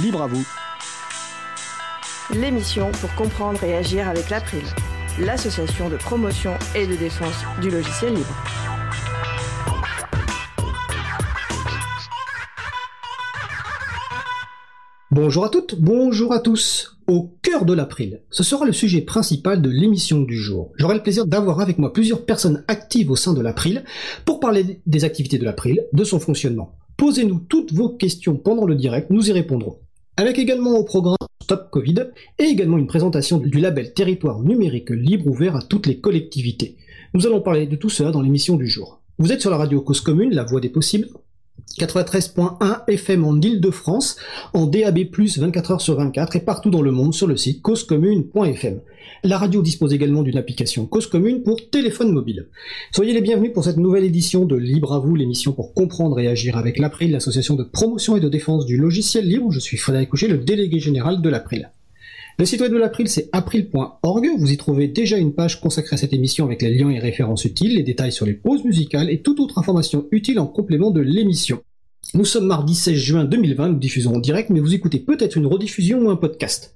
Libre à vous. L'émission pour comprendre et agir avec l'April, l'association de promotion et de défense du logiciel libre. Bonjour à toutes, bonjour à tous. Au cœur de l'April, ce sera le sujet principal de l'émission du jour. J'aurai le plaisir d'avoir avec moi plusieurs personnes actives au sein de l'April pour parler des activités de l'April, de son fonctionnement. Posez-nous toutes vos questions pendant le direct, nous y répondrons. Avec également au programme Stop Covid et également une présentation du label Territoire numérique libre ouvert à toutes les collectivités. Nous allons parler de tout cela dans l'émission du jour. Vous êtes sur la radio Cause Commune, la voix des possibles, 93.1 FM en Ile-de-France, en DAB+, 24 heures sur 24 et partout dans le monde sur le site causecommune.fm. La radio dispose également d'une application Cause Commune pour téléphone mobile. Soyez les bienvenus pour cette nouvelle édition de Libre à vous, l'émission pour comprendre et agir avec l'April, l'association de promotion et de défense du logiciel libre. Je suis Frédéric Couchet, le délégué général de l'April. Le site web de l'April, c'est april.org. Vous y trouvez déjà une page consacrée à cette émission avec les liens et références utiles, les détails sur les pauses musicales et toute autre information utile en complément de l'émission. Nous sommes mardi 16 juin 2020, nous diffusons en direct, mais vous écoutez peut-être une rediffusion ou un podcast.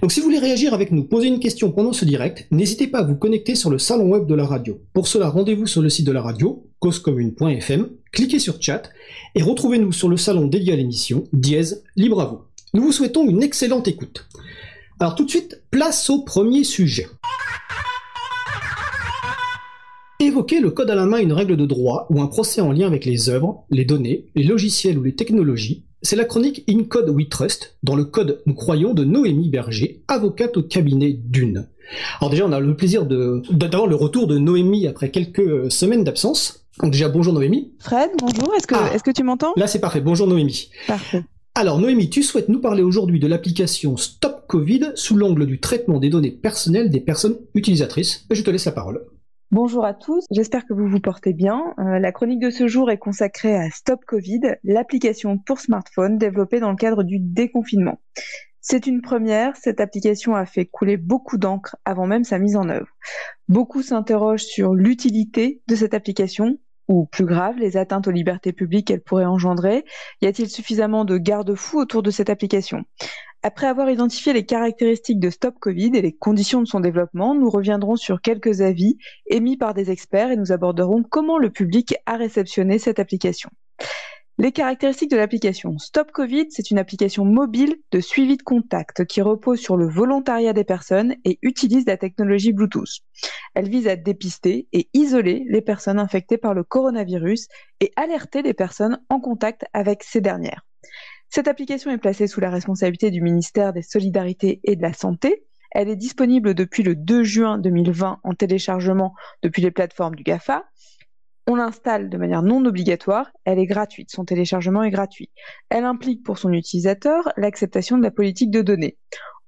Donc si vous voulez réagir avec nous, poser une question pendant ce direct, n'hésitez pas à vous connecter sur le salon web de la radio. Pour cela, rendez-vous sur le site de la radio, causecommune.fm, cliquez sur chat et retrouvez-nous sur le salon dédié à l'émission, dièse, libre à. Nous vous souhaitons une excellente écoute. Alors tout de suite, place au premier sujet. Évoquer le code à la main une règle de droit ou un procès en lien avec les œuvres, les données, les logiciels ou les technologies, c'est la chronique In Code We Trust, dans le code nous croyons de Noémie Berger, avocate au cabinet d'une. Alors déjà, on a le plaisir d'avoir le retour de Noémie après quelques semaines d'absence. Donc déjà, bonjour Noémie. Fred, bonjour, est-ce que, Ah. que tu m'entends? Là, c'est parfait. Bonjour Noémie. Parfait. Alors Noémie, tu souhaites nous parler aujourd'hui de l'application Stop Covid sous l'angle du traitement des données personnelles des personnes utilisatrices. Je te laisse la parole. Bonjour à tous, j'espère que vous vous portez bien. Euh, la chronique de ce jour est consacrée à Stop Covid, l'application pour smartphone développée dans le cadre du déconfinement. C'est une première, cette application a fait couler beaucoup d'encre avant même sa mise en œuvre. Beaucoup s'interrogent sur l'utilité de cette application, ou plus grave, les atteintes aux libertés publiques qu'elle pourrait engendrer. Y a-t-il suffisamment de garde-fous autour de cette application? Après avoir identifié les caractéristiques de Stop Covid et les conditions de son développement, nous reviendrons sur quelques avis émis par des experts et nous aborderons comment le public a réceptionné cette application. Les caractéristiques de l'application. Stop Covid, c'est une application mobile de suivi de contact qui repose sur le volontariat des personnes et utilise la technologie Bluetooth. Elle vise à dépister et isoler les personnes infectées par le coronavirus et alerter les personnes en contact avec ces dernières. Cette application est placée sous la responsabilité du ministère des Solidarités et de la Santé. Elle est disponible depuis le 2 juin 2020 en téléchargement depuis les plateformes du GAFA. On l'installe de manière non obligatoire, elle est gratuite, son téléchargement est gratuit. Elle implique pour son utilisateur l'acceptation de la politique de données.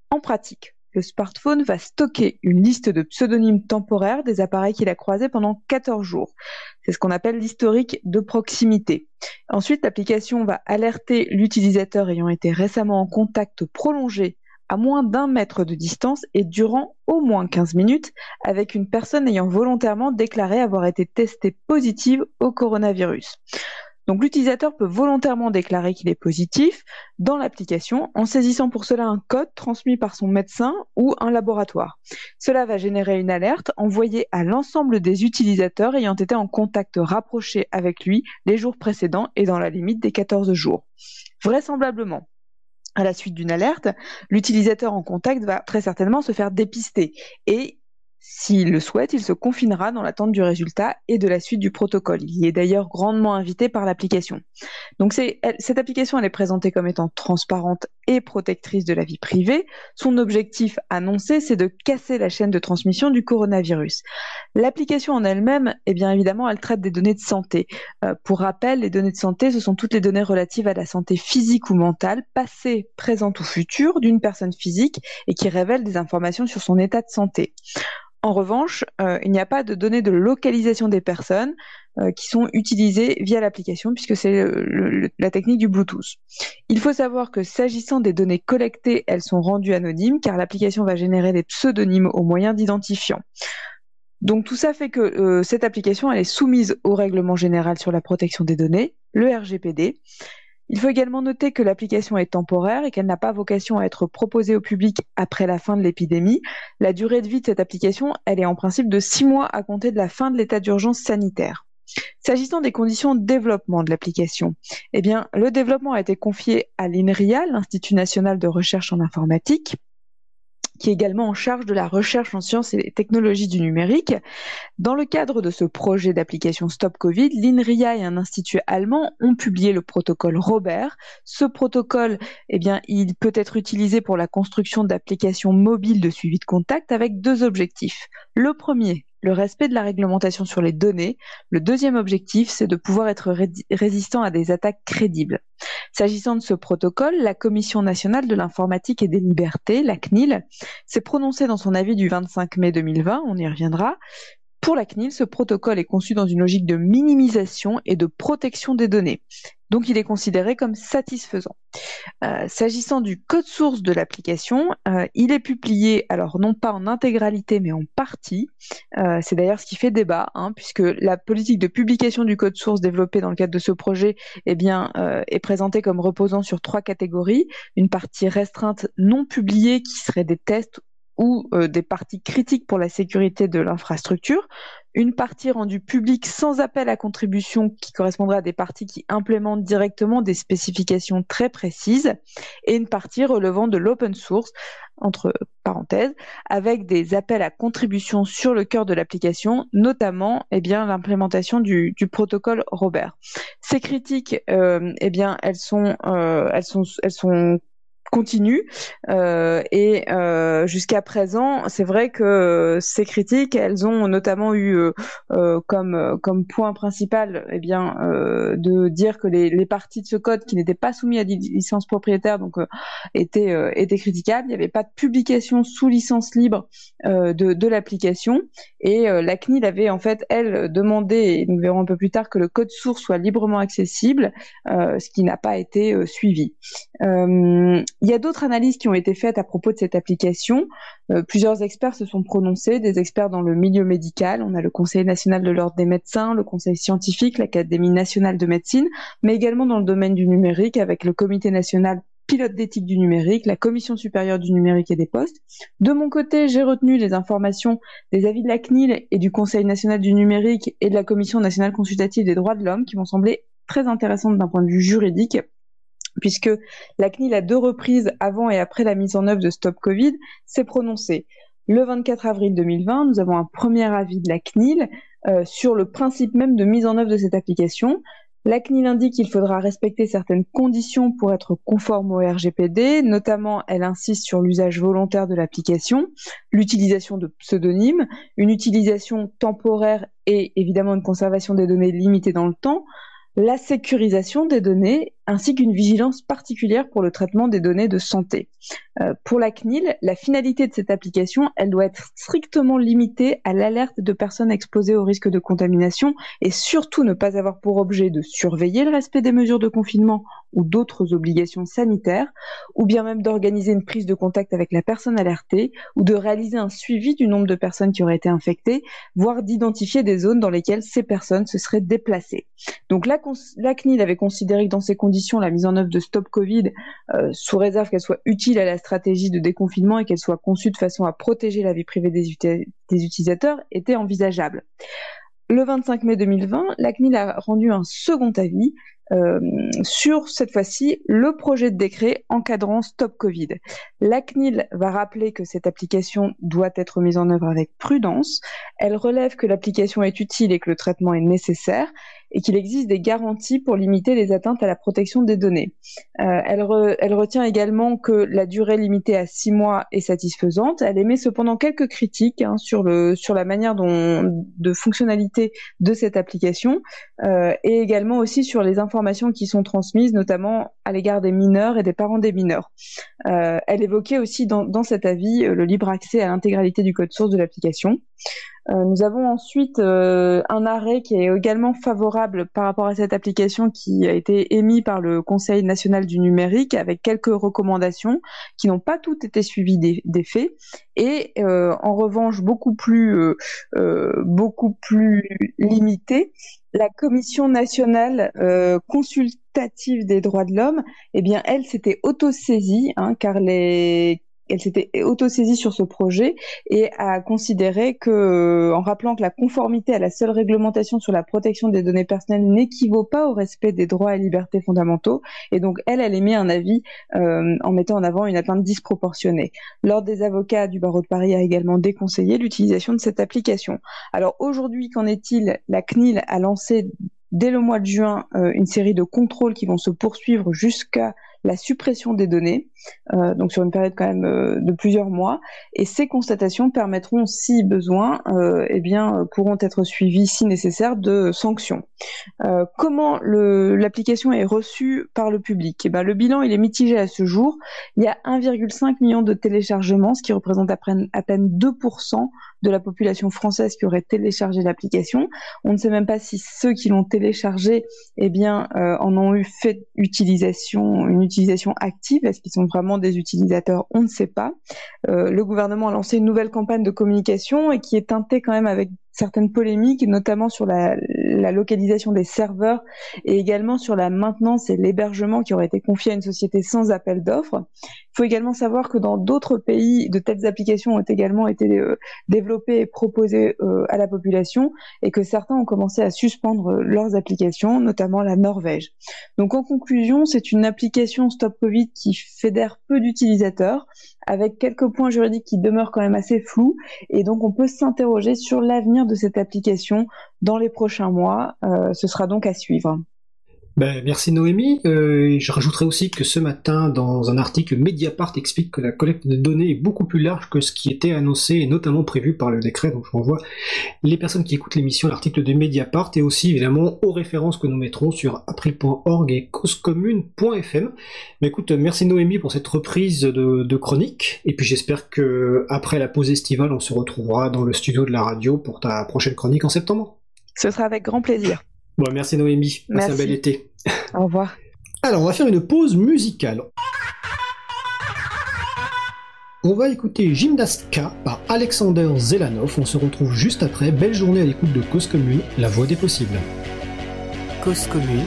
En pratique, le smartphone va stocker une liste de pseudonymes temporaires des appareils qu'il a croisés pendant 14 jours. C'est ce qu'on appelle l'historique de proximité. Ensuite, l'application va alerter l'utilisateur ayant été récemment en contact prolongé à moins d'un mètre de distance et durant au moins 15 minutes avec une personne ayant volontairement déclaré avoir été testée positive au coronavirus. Donc l'utilisateur peut volontairement déclarer qu'il est positif dans l'application en saisissant pour cela un code transmis par son médecin ou un laboratoire. Cela va générer une alerte envoyée à l'ensemble des utilisateurs ayant été en contact rapproché avec lui les jours précédents et dans la limite des 14 jours. Vraisemblablement, à la suite d'une alerte, l'utilisateur en contact va très certainement se faire dépister et s'il le souhaite, il se confinera dans l'attente du résultat et de la suite du protocole. Il y est d'ailleurs grandement invité par l'application. Donc cette application, est présentée comme étant transparente et protectrice de la vie privée. Son objectif annoncé, c'est de casser la chaîne de transmission du coronavirus. L'application en elle-même, eh bien évidemment, elle traite des données de santé. Euh, pour rappel, les données de santé, ce sont toutes les données relatives à la santé physique ou mentale, passée, présente ou future d'une personne physique et qui révèlent des informations sur son état de santé. En revanche, euh, il n'y a pas de données de localisation des personnes euh, qui sont utilisées via l'application puisque c'est la technique du Bluetooth. Il faut savoir que s'agissant des données collectées, elles sont rendues anonymes car l'application va générer des pseudonymes au moyen d'identifiants. Donc tout ça fait que euh, cette application elle est soumise au règlement général sur la protection des données, le RGPD. Il faut également noter que l'application est temporaire et qu'elle n'a pas vocation à être proposée au public après la fin de l'épidémie. La durée de vie de cette application, elle est en principe de six mois à compter de la fin de l'état d'urgence sanitaire. S'agissant des conditions de développement de l'application, eh bien, le développement a été confié à l'INRIA, l'Institut national de recherche en informatique, qui est également en charge de la recherche en sciences et technologies du numérique. Dans le cadre de ce projet d'application Stop Covid, l'INRIA et un institut allemand ont publié le protocole Robert. Ce protocole, eh bien, il peut être utilisé pour la construction d'applications mobiles de suivi de contact avec deux objectifs. Le premier, le respect de la réglementation sur les données. Le deuxième objectif, c'est de pouvoir être résistant à des attaques crédibles. S'agissant de ce protocole, la Commission nationale de l'informatique et des libertés, la CNIL, s'est prononcée dans son avis du 25 mai 2020, on y reviendra, pour la CNIL, ce protocole est conçu dans une logique de minimisation et de protection des données. Donc il est considéré comme satisfaisant. Euh, s'agissant du code source de l'application, euh, il est publié, alors non pas en intégralité, mais en partie. Euh, c'est d'ailleurs ce qui fait débat, hein, puisque la politique de publication du code source développée dans le cadre de ce projet eh bien, est présentée comme reposant sur trois catégories. Une partie restreinte non publiée qui serait des tests ou euh, des parties critiques pour la sécurité de l'infrastructure, une partie rendue publique sans appel à contribution qui correspondrait à des parties qui implémentent directement des spécifications très précises, et une partie relevant de l'open source, entre parenthèses, avec des appels à contribution sur le cœur de l'application, notamment eh bien l'implémentation du, du, protocole Robert. Ces critiques, euh, eh bien, elles sont, euh, elles sont, elles sont continue. Euh, et euh, jusqu'à présent, c'est vrai que ces critiques, elles ont notamment eu euh, comme comme point principal, eh bien, de dire que les, parties de ce code qui n'étaient pas soumis à des licences propriétaires, donc étaient critiquables. Il n'y avait pas de publication sous licence libre de, de l'application. Et la CNIL avait en fait, elle, demandé, et nous verrons un peu plus tard, que le code source soit librement accessible, ce qui n'a pas été suivi. Il y a d'autres analyses qui ont été faites à propos de cette application. Euh, plusieurs experts se sont prononcés, des experts dans le milieu médical. On a le Conseil national de l'ordre des médecins, le Conseil scientifique, l'Académie nationale de médecine, mais également dans le domaine du numérique avec le Comité national pilote d'éthique du numérique, la Commission supérieure du numérique et des postes. De mon côté, j'ai retenu les informations des avis de la CNIL et du Conseil national du numérique et de la Commission nationale consultative des droits de l'homme qui m'ont semblé très intéressantes d'un point de vue juridique puisque la CNIL à deux reprises avant et après la mise en œuvre de Stop Covid s'est prononcée. Le 24 avril 2020, nous avons un premier avis de la CNIL euh, sur le principe même de mise en œuvre de cette application. La CNIL indique qu'il faudra respecter certaines conditions pour être conforme au RGPD, notamment elle insiste sur l'usage volontaire de l'application, l'utilisation de pseudonymes, une utilisation temporaire et évidemment une conservation des données limitée dans le temps, la sécurisation des données ainsi qu'une vigilance particulière pour le traitement des données de santé. Euh, pour la CNIL, la finalité de cette application, elle doit être strictement limitée à l'alerte de personnes exposées au risque de contamination et surtout ne pas avoir pour objet de surveiller le respect des mesures de confinement ou d'autres obligations sanitaires, ou bien même d'organiser une prise de contact avec la personne alertée ou de réaliser un suivi du nombre de personnes qui auraient été infectées, voire d'identifier des zones dans lesquelles ces personnes se seraient déplacées. Donc la, la CNIL avait considéré que dans ces conditions, la mise en œuvre de Stop Covid, euh, sous réserve qu'elle soit utile à la stratégie de déconfinement et qu'elle soit conçue de façon à protéger la vie privée des, utilisateurs, était envisageable. Le 25 mai 2020, la CNIL a rendu un second avis euh, sur cette fois-ci le projet de décret encadrant Stop Covid. La CNIL va rappeler que cette application doit être mise en œuvre avec prudence. Elle relève que l'application est utile et que le traitement est nécessaire et qu'il existe des garanties pour limiter les atteintes à la protection des données. Euh, elle, retient également que la durée limitée à six mois est satisfaisante. Elle émet cependant quelques critiques hein, sur, la manière de fonctionnalité de cette application euh, et également aussi sur les informations qui sont transmises, notamment à l'égard des mineurs et des parents des mineurs. Euh, elle évoquait aussi dans cet avis le libre accès à l'intégralité du code source de l'application. Euh, nous avons ensuite euh, un arrêt qui est également favorable par rapport à cette application qui a été émis par le Conseil national du numérique avec quelques recommandations qui n'ont pas toutes été suivies des, faits. Et euh, en revanche beaucoup plus beaucoup plus limitées la Commission nationale consultative des droits de l'homme, eh bien, elle s'était autosaisie, hein, car les elle s'était autosaisie sur ce projet et a considéré que, en rappelant que la conformité à la seule réglementation sur la protection des données personnelles n'équivaut pas au respect des droits et libertés fondamentaux, et donc elle, elle émet un avis euh, en mettant en avant une atteinte disproportionnée. L'ordre des avocats du barreau de Paris a également déconseillé l'utilisation de cette application. Alors aujourd'hui, qu'en est-il? La CNIL a lancé dès le mois de juin euh, une série de contrôles qui vont se poursuivre jusqu'à la suppression des données, euh, donc sur une période quand même euh, de plusieurs mois. Et ces constatations permettront, si besoin, euh, eh bien, pourront être suivies, si nécessaire, de sanctions. Comment l'application est reçue par le public? Eh ben, Le bilan il est mitigé à ce jour. Il y a 1,5 million de téléchargements, ce qui représente à peine, à peine 2% de la population française qui aurait téléchargé l'application. On ne sait même pas si ceux qui l'ont téléchargé eh bien, en ont eu fait une utilisation active. Est-ce qu'ils sont vraiment des utilisateurs? On ne sait pas. Euh, le gouvernement a lancé une nouvelle campagne de communication et qui est teintée quand même avec certaines polémiques, notamment sur la, la, localisation des serveurs et également sur la maintenance et l'hébergement qui aurait été confié à une société sans appel d'offres. Il faut également savoir que dans d'autres pays, de telles applications ont également été euh, développées et proposées euh, à la population et que certains ont commencé à suspendre leurs applications, notamment la Norvège. Donc en conclusion, c'est une application Stop Covid qui fédère peu d'utilisateurs avec quelques points juridiques qui demeurent quand même assez flous et donc on peut s'interroger sur l'avenir de cette application dans les prochains mois. Euh, ce sera donc à suivre. Ben, merci Noémie. Euh, je rajouterai aussi que ce matin, dans un article, Mediapart explique que la collecte de données est beaucoup plus large que ce qui était annoncé et notamment prévu par le décret. Donc je renvoie les personnes qui écoutent l'émission, l'article de Mediapart et aussi évidemment aux références que nous mettrons sur april.org et causecommune.fm. Mais écoute, merci Noémie pour cette reprise de, de chronique. Et puis j'espère que après la pause estivale, on se retrouvera dans le studio de la radio pour ta prochaine chronique en septembre. Ce sera avec grand plaisir. Bon, merci Noémie. Passe un bel été. Au revoir. Alors, on va faire une pause musicale. On va écouter Gymnastka par Alexander Zelanov. On se retrouve juste après. Belle journée à l'écoute de Cause Commune, la voix des possibles. Cause Commune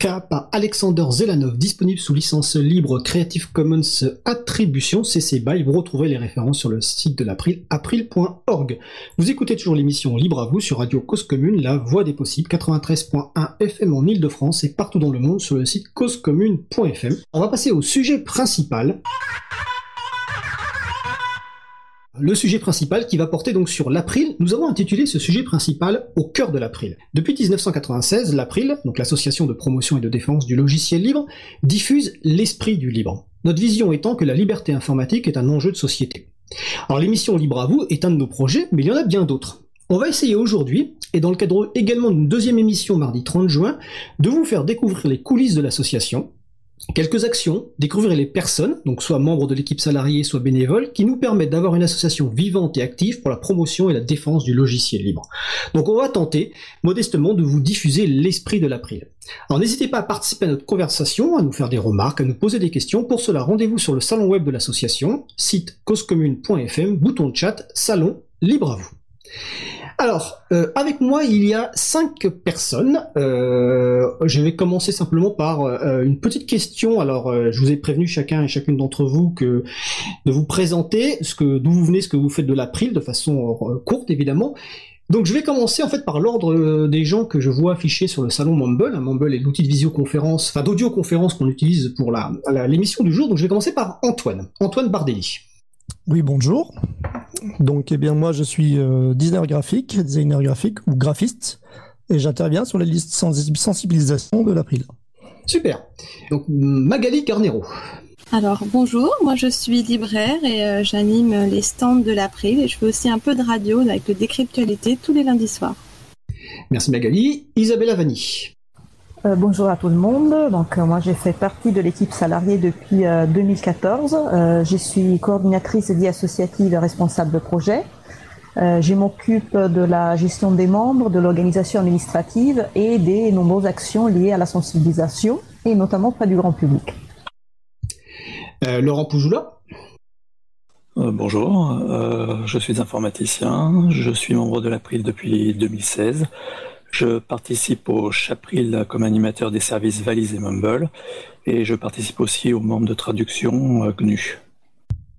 Gymnastka par Alexander Zelanov, disponible sous licence libre Creative Commons Attribution CC BY. Vous retrouvez les références sur le site de l'April, april.org. Vous écoutez toujours l'émission Libre à vous sur Radio Cause Commune, la voix des possibles, 93.1 FM en Ile-de-France et partout dans le monde sur le site causecommune.fm. On va passer au sujet principal le sujet principal qui va porter donc sur l'April. Nous avons intitulé ce sujet principal au cœur de l'April. Depuis 1996, l'April, donc l'association de promotion et de défense du logiciel libre, diffuse l'esprit du libre. Notre vision étant que la liberté informatique est un enjeu de société. Alors l'émission Libre à vous est un de nos projets, mais il y en a bien d'autres. On va essayer aujourd'hui, et dans le cadre également d'une deuxième émission mardi 30 juin, de vous faire découvrir les coulisses de l'association, Quelques actions, découvrir les personnes, donc soit membres de l'équipe salariée, soit bénévoles, qui nous permettent d'avoir une association vivante et active pour la promotion et la défense du logiciel libre. Donc on va tenter, modestement, de vous diffuser l'esprit de l'April. Alors n'hésitez pas à participer à notre conversation, à nous faire des remarques, à nous poser des questions. Pour cela, rendez-vous sur le salon web de l'association, site causecommune.fm, bouton de chat, salon, libre à vous. Alors, euh, avec moi, il y a cinq personnes. Euh, je vais commencer simplement par euh, une petite question. Alors, je vous ai prévenu chacun et chacune d'entre vous que de vous présenter ce que d'où vous venez, ce que vous faites de l'April, de façon courte évidemment. Donc, je vais commencer en fait par l'ordre des gens que je vois affichés sur le salon Mumble. Mumble est l'outil de visioconférence, enfin d'audioconférence qu'on utilise pour la l'émission du jour. Donc, je vais commencer par Antoine, Antoine Bardelli. Oui, bonjour. Donc, eh bien, moi, je suis euh, designer graphique, designer graphique ou graphiste, et j'interviens sur les listes sensibilisation de l'April. Super. Donc, Magali Carnero. Alors, bonjour, moi je suis libraire et euh, j'anime les stands de l'April et je fais aussi un peu de radio avec le Décryptualité tous les lundis soirs. Merci Magali. Isabelle Avani. Euh, bonjour à tout le monde. Donc euh, moi j'ai fait partie de l'équipe salariée depuis 2014. Euh, je suis coordinatrice vie associative et responsable de projet. je m'occupe de la gestion des membres, de l'organisation administrative et des nombreuses actions liées à la sensibilisation et notamment auprès du grand public. Laurent Poujoula bonjour, je suis informaticien, je suis membre de l'April depuis 2016. Je participe au Chapril comme animateur des services Valise et Mumble et je participe aussi aux membres de traduction euh, GNU.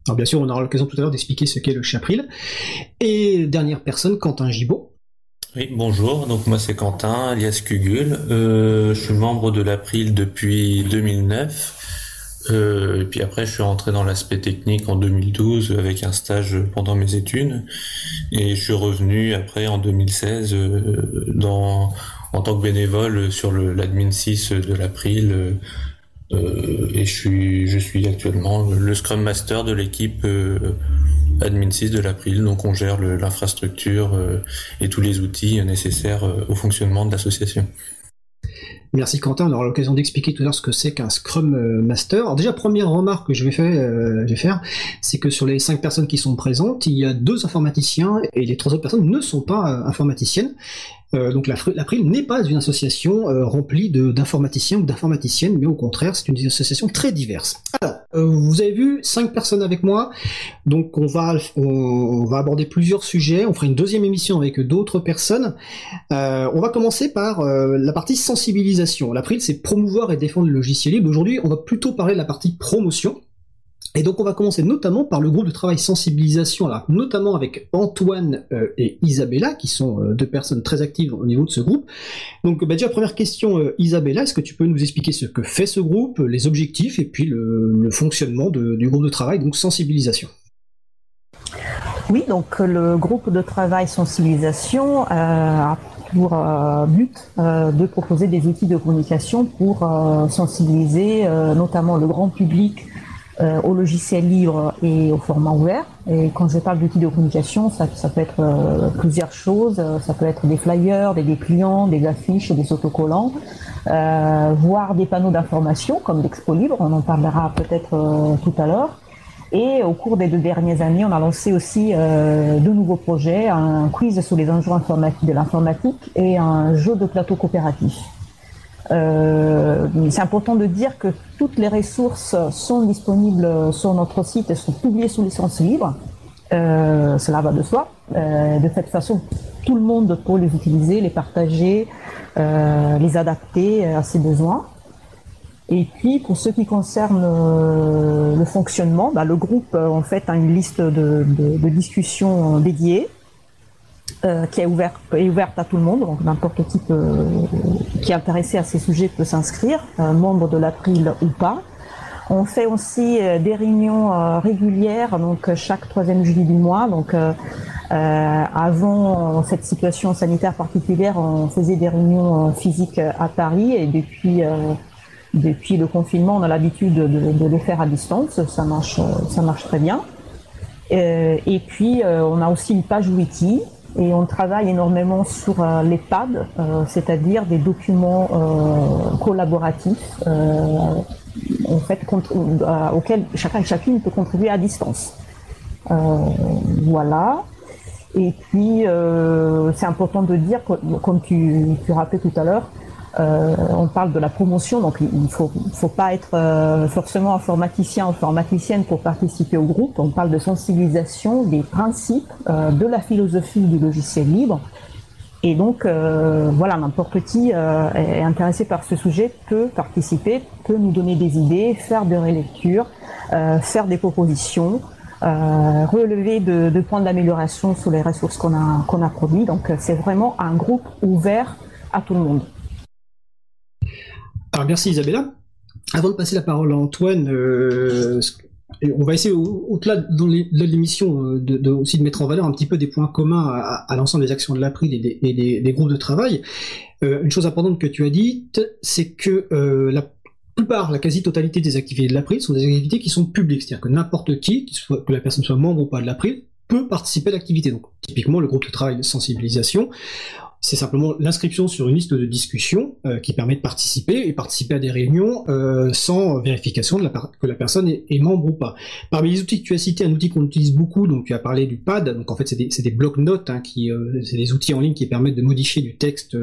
Alors bien sûr, on aura l'occasion tout à l'heure d'expliquer ce qu'est le Chapril. Et dernière personne, Quentin Gibaud. Oui, bonjour, donc moi c'est Quentin, alias Kugul. Euh, je suis membre de l'April depuis 2009. Euh, et puis après, je suis rentré dans l'aspect technique en 2012 avec un stage pendant mes études. Et je suis revenu après en 2016 euh, dans, en tant que bénévole sur l'admin 6 de l'April. Euh, et je suis, je suis actuellement le Scrum Master de l'équipe admin 6 de l'April. Donc on gère l'infrastructure et tous les outils nécessaires au fonctionnement de l'association. Merci Quentin, on aura l'occasion d'expliquer tout à l'heure ce que c'est qu'un Scrum euh, Master. Alors déjà, première remarque que je vais faire, euh, faire c'est que sur les cinq personnes qui sont présentes, il y a deux informaticiens et les trois autres personnes ne sont pas euh, informaticiennes. Euh, donc l'April n'est pas une association euh, remplie d'informaticiens ou d'informaticiennes, mais au contraire, c'est une association très diverse. Alors, euh, vous avez vu cinq personnes avec moi, donc on va on, va aborder plusieurs sujets. On fera une deuxième émission avec d'autres personnes. on va commencer par la partie sensibilisation. L'April, c'est promouvoir et défendre le logiciel libre. Aujourd'hui, on va plutôt parler de la partie promotion. Et donc on va commencer notamment par le groupe de travail sensibilisation, notamment avec Antoine euh, et Isabella, qui sont euh, deux personnes très actives au niveau de ce groupe. Donc bah, déjà première question, euh, Isabella, est-ce que tu peux nous expliquer ce que fait ce groupe, les objectifs et puis le, fonctionnement du groupe de travail, donc sensibilisation? Oui, donc le groupe de travail sensibilisation a pour but de proposer des outils de communication pour sensibiliser notamment le grand public euh, au logiciel libre et au format ouvert. Et quand je parle d'outils de communication, ça, peut être euh, plusieurs choses. Euh, ça peut être des flyers, des dépliants, des affiches, des autocollants, voire des panneaux d'information comme l'Expo Libre. On en parlera peut-être tout à l'heure. Et au cours des deux dernières années, on a lancé aussi deux nouveaux projets, un quiz sur les enjeux informatiques de l'informatique et un jeu de plateau coopératif. Euh, c'est important de dire que toutes les ressources sont disponibles sur notre site et sont publiées sous licence libre. cela va de soi. de cette façon, tout le monde peut les utiliser, les partager, les adapter à ses besoins. Et puis, pour ce qui concerne euh, le fonctionnement, bah, le groupe euh, en fait a une liste de, de, discussions dédiées euh, qui est ouverte, à tout le monde, donc n'importe qui qui est intéressé à ces sujets peut s'inscrire, membre de l'April ou pas. On fait aussi des réunions régulières, donc chaque troisième jeudi du mois. Donc avant cette situation sanitaire particulière, on faisait des réunions physiques à Paris et depuis depuis le confinement, on a l'habitude de, de, les faire à distance. Ça marche, ça marche très bien. Euh, et puis, euh, on a aussi une page wiki et on travaille énormément sur euh, les pads, euh, c'est-à-dire des documents euh, collaboratifs en fait, auxquels chacun et chacune peut contribuer à distance. voilà. Et puis, c'est important de dire, comme tu, tu rappelais tout à l'heure, euh, on parle de la promotion, donc il ne faut, pas être euh, forcément informaticien ou informaticienne pour participer au groupe. On parle de sensibilisation des principes euh, de la philosophie du logiciel libre. Et donc, voilà, n'importe qui est intéressé par ce sujet peut participer, peut nous donner des idées, faire des relectures, faire des propositions, relever de, de points d'amélioration sur les ressources qu'on a, qu'on a produits. Donc, c'est vraiment un groupe ouvert à tout le monde. Alors merci Isabella. Avant de passer la parole à Antoine, euh, on va essayer au-delà de l'émission euh, de, aussi de mettre en valeur un petit peu des points communs à, l'ensemble des actions de l'April et, des, groupes de travail. Euh, une chose importante que tu as dite, c'est que la plupart, la quasi-totalité des activités de l'April sont des activités qui sont publiques, c'est-à-dire que n'importe qui, que la personne soit membre ou pas de l'April, peut participer à l'activité. Donc typiquement le groupe de travail de sensibilisation c'est simplement l'inscription sur une liste de discussion euh, qui permet de participer et participer à des réunions euh, sans vérification de la que la personne est, membre ou pas. Parmi les outils que tu as cités, un outil qu'on utilise beaucoup, donc tu as parlé du pad, donc en fait c'est des, des blocs-notes, hein, euh, c'est des outils en ligne qui permettent de modifier du texte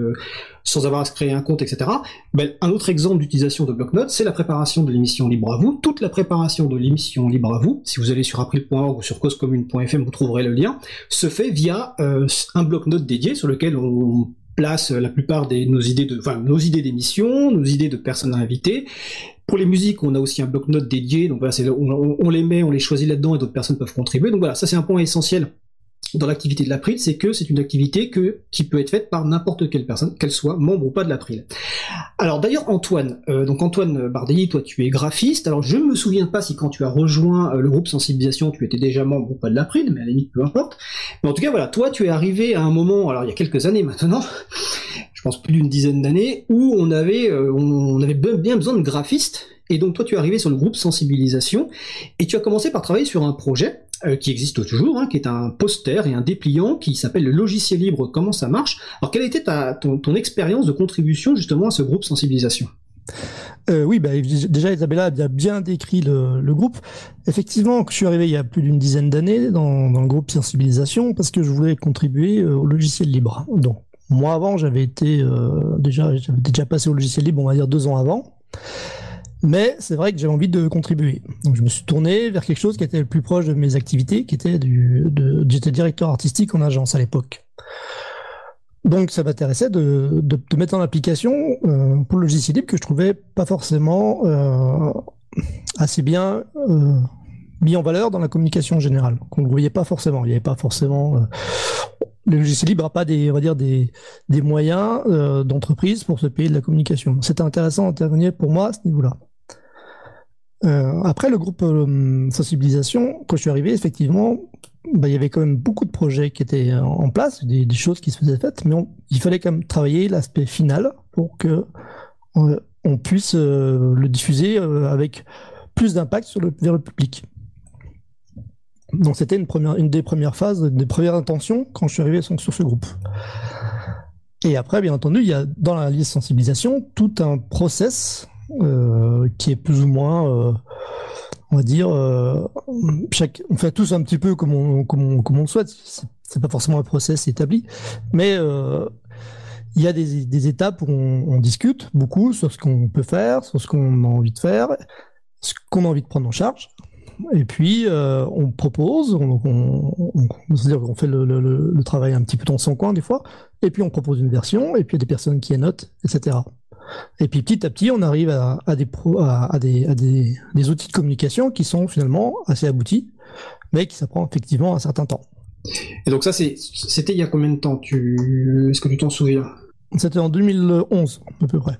sans avoir à se créer un compte, etc. Ben, un autre exemple d'utilisation de bloc-notes, c'est la préparation de l'émission Libre à vous. Toute la préparation de l'émission Libre à vous, si vous allez sur april.org ou sur causecommune.fm, vous trouverez le lien, se fait via un bloc-notes dédié sur lequel on on place la plupart de nos idées de, enfin, nos idées d'émissions, nos idées de personnes à inviter. Pour les musiques, on a aussi un bloc-notes dédié, donc voilà, on, on, les met, on les choisit là-dedans et d'autres personnes peuvent contribuer. Donc voilà, ça c'est un point essentiel dans l'activité de l'April, c'est que c'est une activité qui peut être faite par n'importe quelle personne, qu'elle soit membre ou pas de l'April. Alors d'ailleurs Antoine, euh, donc Antoine Bardelli, toi tu es graphiste, alors je ne me souviens pas si quand tu as rejoint euh, le groupe sensibilisation tu étais déjà membre ou pas de l'April, mais à la limite peu importe. Mais en tout cas voilà, toi tu es arrivé à un moment, alors il y a quelques années maintenant, je pense plus d'une dizaine d'années, où on avait, euh, on avait bien besoin de graphistes, et donc toi tu es arrivé sur le groupe sensibilisation, et tu as commencé par travailler sur un projet euh, qui existe toujours, hein, qui est un poster et un dépliant qui s'appelle le logiciel libre, comment ça marche. Alors quelle était ta, ton, expérience de contribution justement à ce groupe sensibilisation? Euh, oui, bah, déjà Isabella a bien, décrit le, groupe. Effectivement, je suis arrivé il y a plus d'une dizaine d'années dans, dans, le groupe sensibilisation parce que je voulais contribuer au logiciel libre. Donc moi avant, j'avais été euh, déjà, déjà passé au logiciel libre, on va dire deux ans avant. Mais c'est vrai que j'avais envie de contribuer. Donc je me suis tourné vers quelque chose qui était le plus proche de mes activités, qui était du, j'étais directeur artistique en agence à l'époque. Donc ça m'intéressait de, de, de, mettre en application euh, pour le logiciel libre que je trouvais pas forcément euh, assez bien mis en valeur dans la communication générale, qu'on ne voyait pas forcément. Il n'y avait pas forcément le logiciel libre n'a pas des, on va dire des, des moyens euh, d'entreprise pour se payer de la communication. C'était intéressant d'intervenir pour moi à ce niveau-là. Euh, après le groupe euh, sensibilisation, quand je suis arrivé, effectivement, bah, il y avait quand même beaucoup de projets qui étaient en place, des, choses qui se faisaient faites, mais il fallait quand même travailler l'aspect final pour que on, puisse le diffuser avec plus d'impact sur vers le public. Donc c'était une, première, une des premières phases, des premières intentions quand je suis arrivé sur, ce groupe. Et après, bien entendu, il y a dans la liste sensibilisation tout un process euh, qui est plus ou moins, euh, on va dire, euh, chaque, on fait tous un petit peu comme on, comme on, comme on le souhaite. C'est pas forcément un process établi, mais il y a des, étapes où on, discute beaucoup sur ce qu'on peut faire, sur ce qu'on a envie de faire, ce qu'on a envie de prendre en charge. Et puis, euh, on propose, on, c'est-à-dire qu'on fait le, travail un petit peu dans son coin des fois, et puis on propose une version, et puis il y a des personnes qui annotent, etc. Et puis petit à petit, on arrive à, des, à, des, outils de communication qui sont finalement assez aboutis, mais qui ça prend effectivement un certain temps. Et donc ça, c'était il y a combien de temps tu... Est-ce que tu t'en souviens? C'était en 2011, à peu près.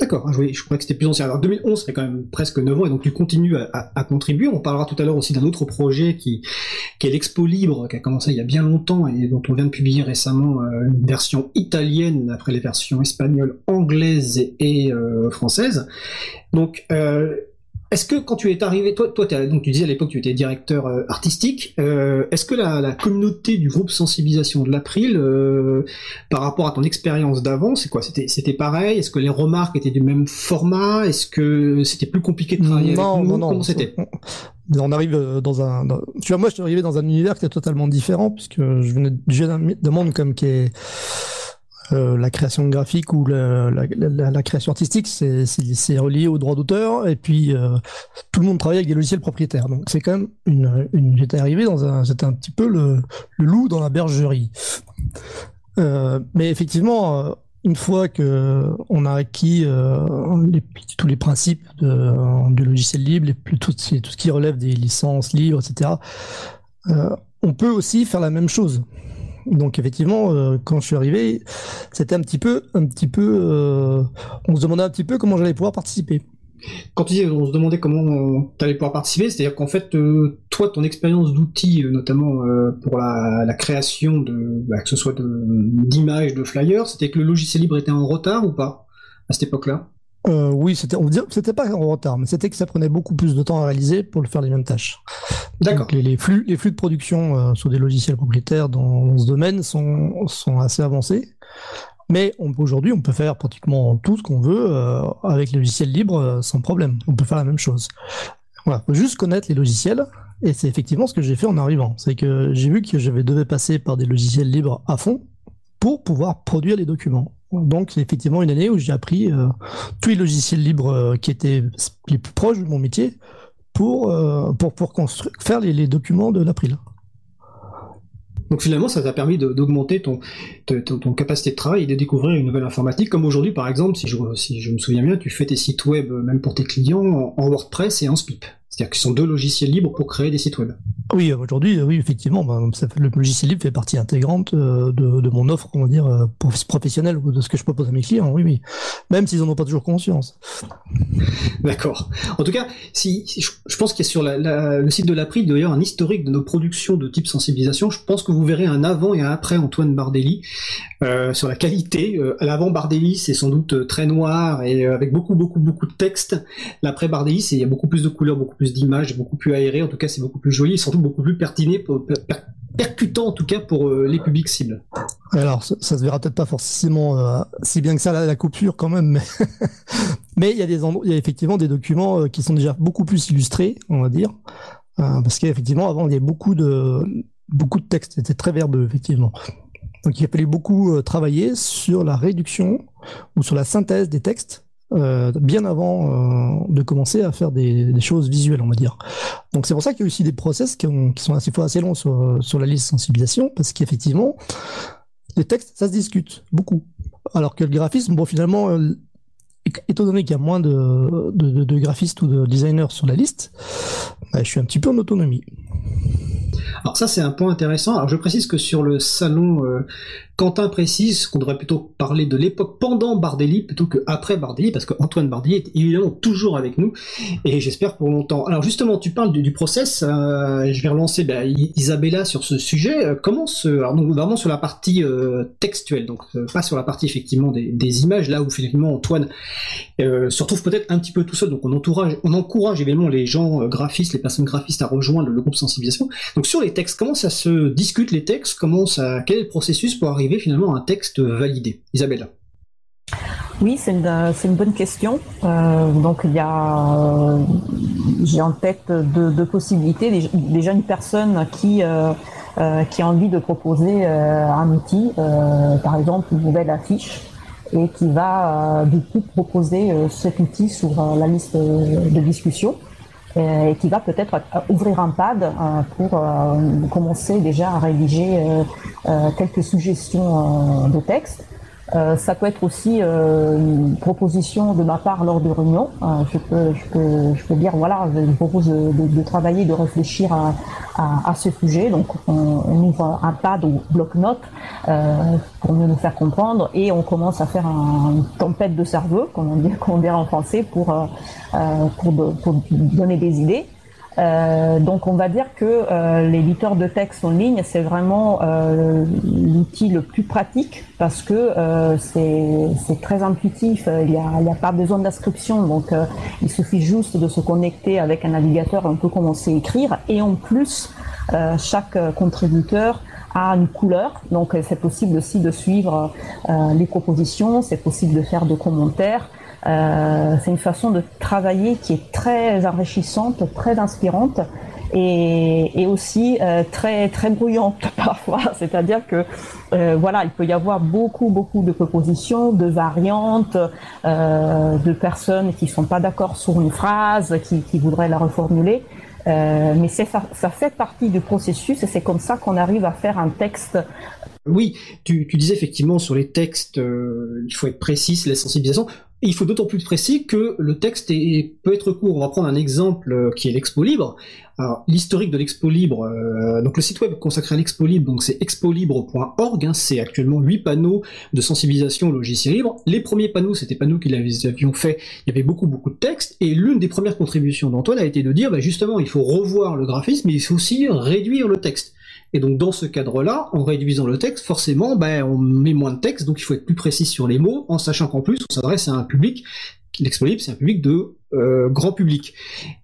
D'accord, ah, je, crois que c'était plus ancien. Alors 2011, c'est quand même presque 9 ans, et donc tu continues à, contribuer. On parlera tout à l'heure aussi d'un autre projet qui, qui est l'Expo Libre, qui a commencé il y a bien longtemps et dont on vient de publier récemment euh, une version italienne après les versions espagnoles, anglaises et, euh, françaises. Donc euh, est-ce que quand tu es arrivé, toi, toi donc tu disais à l'époque tu étais directeur euh, artistique, euh, est-ce que la, communauté du groupe sensibilisation de l'April, euh, par rapport à ton expérience d'avant, c'est quoi? C'était c'était pareil? Est-ce que les remarques étaient du même format? Est-ce que c'était plus compliqué de travailler non, avec nous? Non, Comment c'était? on arrive dans un, tu vois, moi, je suis arrivé dans un univers qui est totalement différent puisque je venais d'un monde comme qui est euh, la création graphique ou la, création artistique, c'est relié au droit d'auteur, et puis euh, tout le monde travaille avec des logiciels propriétaires. Donc c'est quand même une, j'étais arrivé dans un, c'était un petit peu le, loup dans la bergerie. Euh, mais effectivement, une fois que on a acquis tous les principes du logiciel libre, tout, tout, ce qui relève des licences libres, etc., on peut aussi faire la même chose. Donc effectivement, euh, quand je suis arrivé, c'était un petit peu, un petit peu, euh, on se demandait un petit peu comment j'allais pouvoir participer. Quand tu dis on se demandait comment tu allais pouvoir participer, c'est-à-dire qu'en fait, euh, toi, ton expérience d'outils, notamment pour la, création de, bah, que ce soit d'images, de, flyers, c'était que le logiciel libre était en retard ou pas à cette époque-là? Euh, oui, c'était, on dire, c'était pas en retard, mais c'était que ça prenait beaucoup plus de temps à réaliser pour le faire les mêmes tâches. D'accord. Les, flux, les flux de production euh, sur des logiciels propriétaires dans, ce domaine sont, sont assez avancés. Mais on, aujourd'hui, on peut faire pratiquement tout ce qu'on veut euh, avec les logiciels libres sans problème. On peut faire la même chose. Voilà, faut juste connaître les logiciels. Et c'est effectivement ce que j'ai fait en arrivant. C'est que j'ai vu que je devais passer par des logiciels libres à fond pour pouvoir produire les documents. Donc effectivement une année où j'ai appris euh, tous les logiciels libres euh, qui étaient plus proches de mon métier pour, euh, construire, faire les, documents de l'April. Donc finalement, ça t'a permis d'augmenter ton, ton, capacité de travail et de découvrir une nouvelle informatique. Comme aujourd'hui, par exemple, si je, si je me souviens bien, tu fais tes sites web, même pour tes clients, en WordPress et en SPIP. C'est-à-dire qu'ils sont deux logiciels libres pour créer des sites web. Oui, aujourd'hui, oui, effectivement, bah, le logiciel libre fait partie intégrante euh, de, mon offre, on va dire, euh, professionnelle ou de ce que je propose à mes clients. Oui, oui. Même s'ils n'en ont pas toujours conscience. D'accord. En tout cas, si, je pense qu'il y a sur le site de l'April d'ailleurs un historique de nos productions de type sensibilisation. Je pense que vous verrez un avant et un après Antoine Bardelli euh, sur la qualité. l'avant Bardelli, c'est sans doute très noir et avec beaucoup, beaucoup, beaucoup de texte. L'après Bardelli, c'est il y a beaucoup plus de couleurs, beaucoup plus d'images, beaucoup plus aéré. En tout cas, c'est beaucoup plus joli, et surtout beaucoup plus pertiné, percutant en tout cas pour euh, les publics cibles. Alors, ça, se verra peut-être pas forcément euh, si bien que ça la, coupure quand même, mais il y a y a effectivement des documents euh, qui sont déjà beaucoup plus illustrés, on va dire, parce qu'effectivement avant il y avait beaucoup de beaucoup de textes, c'était très verbeux effectivement. Donc il fallu beaucoup travailler sur la réduction ou sur la synthèse des textes euh, bien avant euh, de commencer à faire des, choses visuelles, on va dire. Donc c'est pour ça qu'il y a aussi des process qui, sont assez fois assez longs sur, la liste sensibilisation, parce qu'effectivement, les textes, ça se discute beaucoup. Alors que le graphisme, bon finalement, euh, étant donné qu'il y a moins de, de, graphistes ou de designers sur la liste, bah, je suis un petit peu en autonomie. Alors ça c'est un point intéressant. Alors je précise que sur le salon Quentin précise qu'on devrait plutôt parler de l'époque pendant Bardelli plutôt que après Bardelli, parce qu'Antoine Bardelli est évidemment toujours avec nous, et j'espère pour longtemps. Alors justement, tu parles du, process, euh, je vais relancer bah, Isabella sur ce sujet. Euh, comment se, alors donc, vraiment sur la partie euh, textuelle, donc pas sur la partie effectivement des, images, là où finalement Antoine se retrouve peut-être un petit peu tout seul, donc on encourage, on encourage évidemment les gens graphistes, les personnes graphistes à rejoindre le, le groupe sensibilisation. Donc sur les textes, comment ça se discute les textes, comment ça, quel est le processus pour arriver finalement un texte validé Isabelle oui, c'est une, une, bonne question. Euh, donc il y a, euh, j'ai en tête deux, possibilités. Déjà une personne qui euh, qui a envie de proposer un outil, par exemple une nouvelle affiche, et qui va du coup proposer cet outil sur la liste de discussion. Et qui va peut-être ouvrir un pad pour commencer déjà à rédiger quelques suggestions de texte. Euh, ça peut être aussi euh, une proposition de ma part lors de réunions. Euh, je, peux, je, peux, je peux dire, voilà, je vous propose de, de, travailler, de réfléchir à, à, à ce sujet. Donc, on, ouvre un pad ou bloc-notes pour mieux nous faire comprendre et on commence à faire un, une tempête de cerveau, comme on, dit, comme on dirait en français, pour, pour, pour donner des idées. Euh, donc on va dire que euh, l'éditeur de texte en ligne, c'est vraiment euh, l'outil le plus pratique parce que euh, c'est très intuitif, il n'y a, a, pas besoin d'inscription, donc il suffit juste de se connecter avec un navigateur, on peut commencer à écrire, et en plus, chaque contributeur a une couleur, donc c'est possible aussi de suivre les propositions, c'est possible de faire des commentaires, euh, c'est une façon de travailler qui est très enrichissante, très inspirante et, aussi euh, très très brouillante parfois. C'est-à-dire que euh, voilà, il peut y avoir beaucoup beaucoup de propositions, de variantes, de personnes qui sont pas d'accord sur une phrase, qui, voudraient la reformuler. Mais ça fait partie du processus et c'est comme ça qu'on arrive à faire un texte oui, tu, disais effectivement sur les textes, euh, il faut être précis, la sensibilisation. Il faut d'autant plus précis que le texte est, peut être court. On va prendre un exemple euh, qui est l'Expo Libre. L'historique de l'Expo Libre, euh, donc le site web consacré à l'Expo Libre, donc c'est expolibre.org, hein, c'est actuellement huit panneaux de sensibilisation au logiciel libre. Les premiers panneaux, c'était pas nous qui les avions fait, il y avait beaucoup beaucoup de textes, et l'une des premières contributions d'Antoine a été de dire, bah, justement, il faut revoir le graphisme, mais il faut aussi réduire le texte. Et donc dans ce cadre-là, en réduisant le texte, forcément, ben, on met moins de texte, donc il faut être plus précis sur les mots, en sachant qu'en plus, on s'adresse à un public, l'Expo c'est un public de euh, grand public.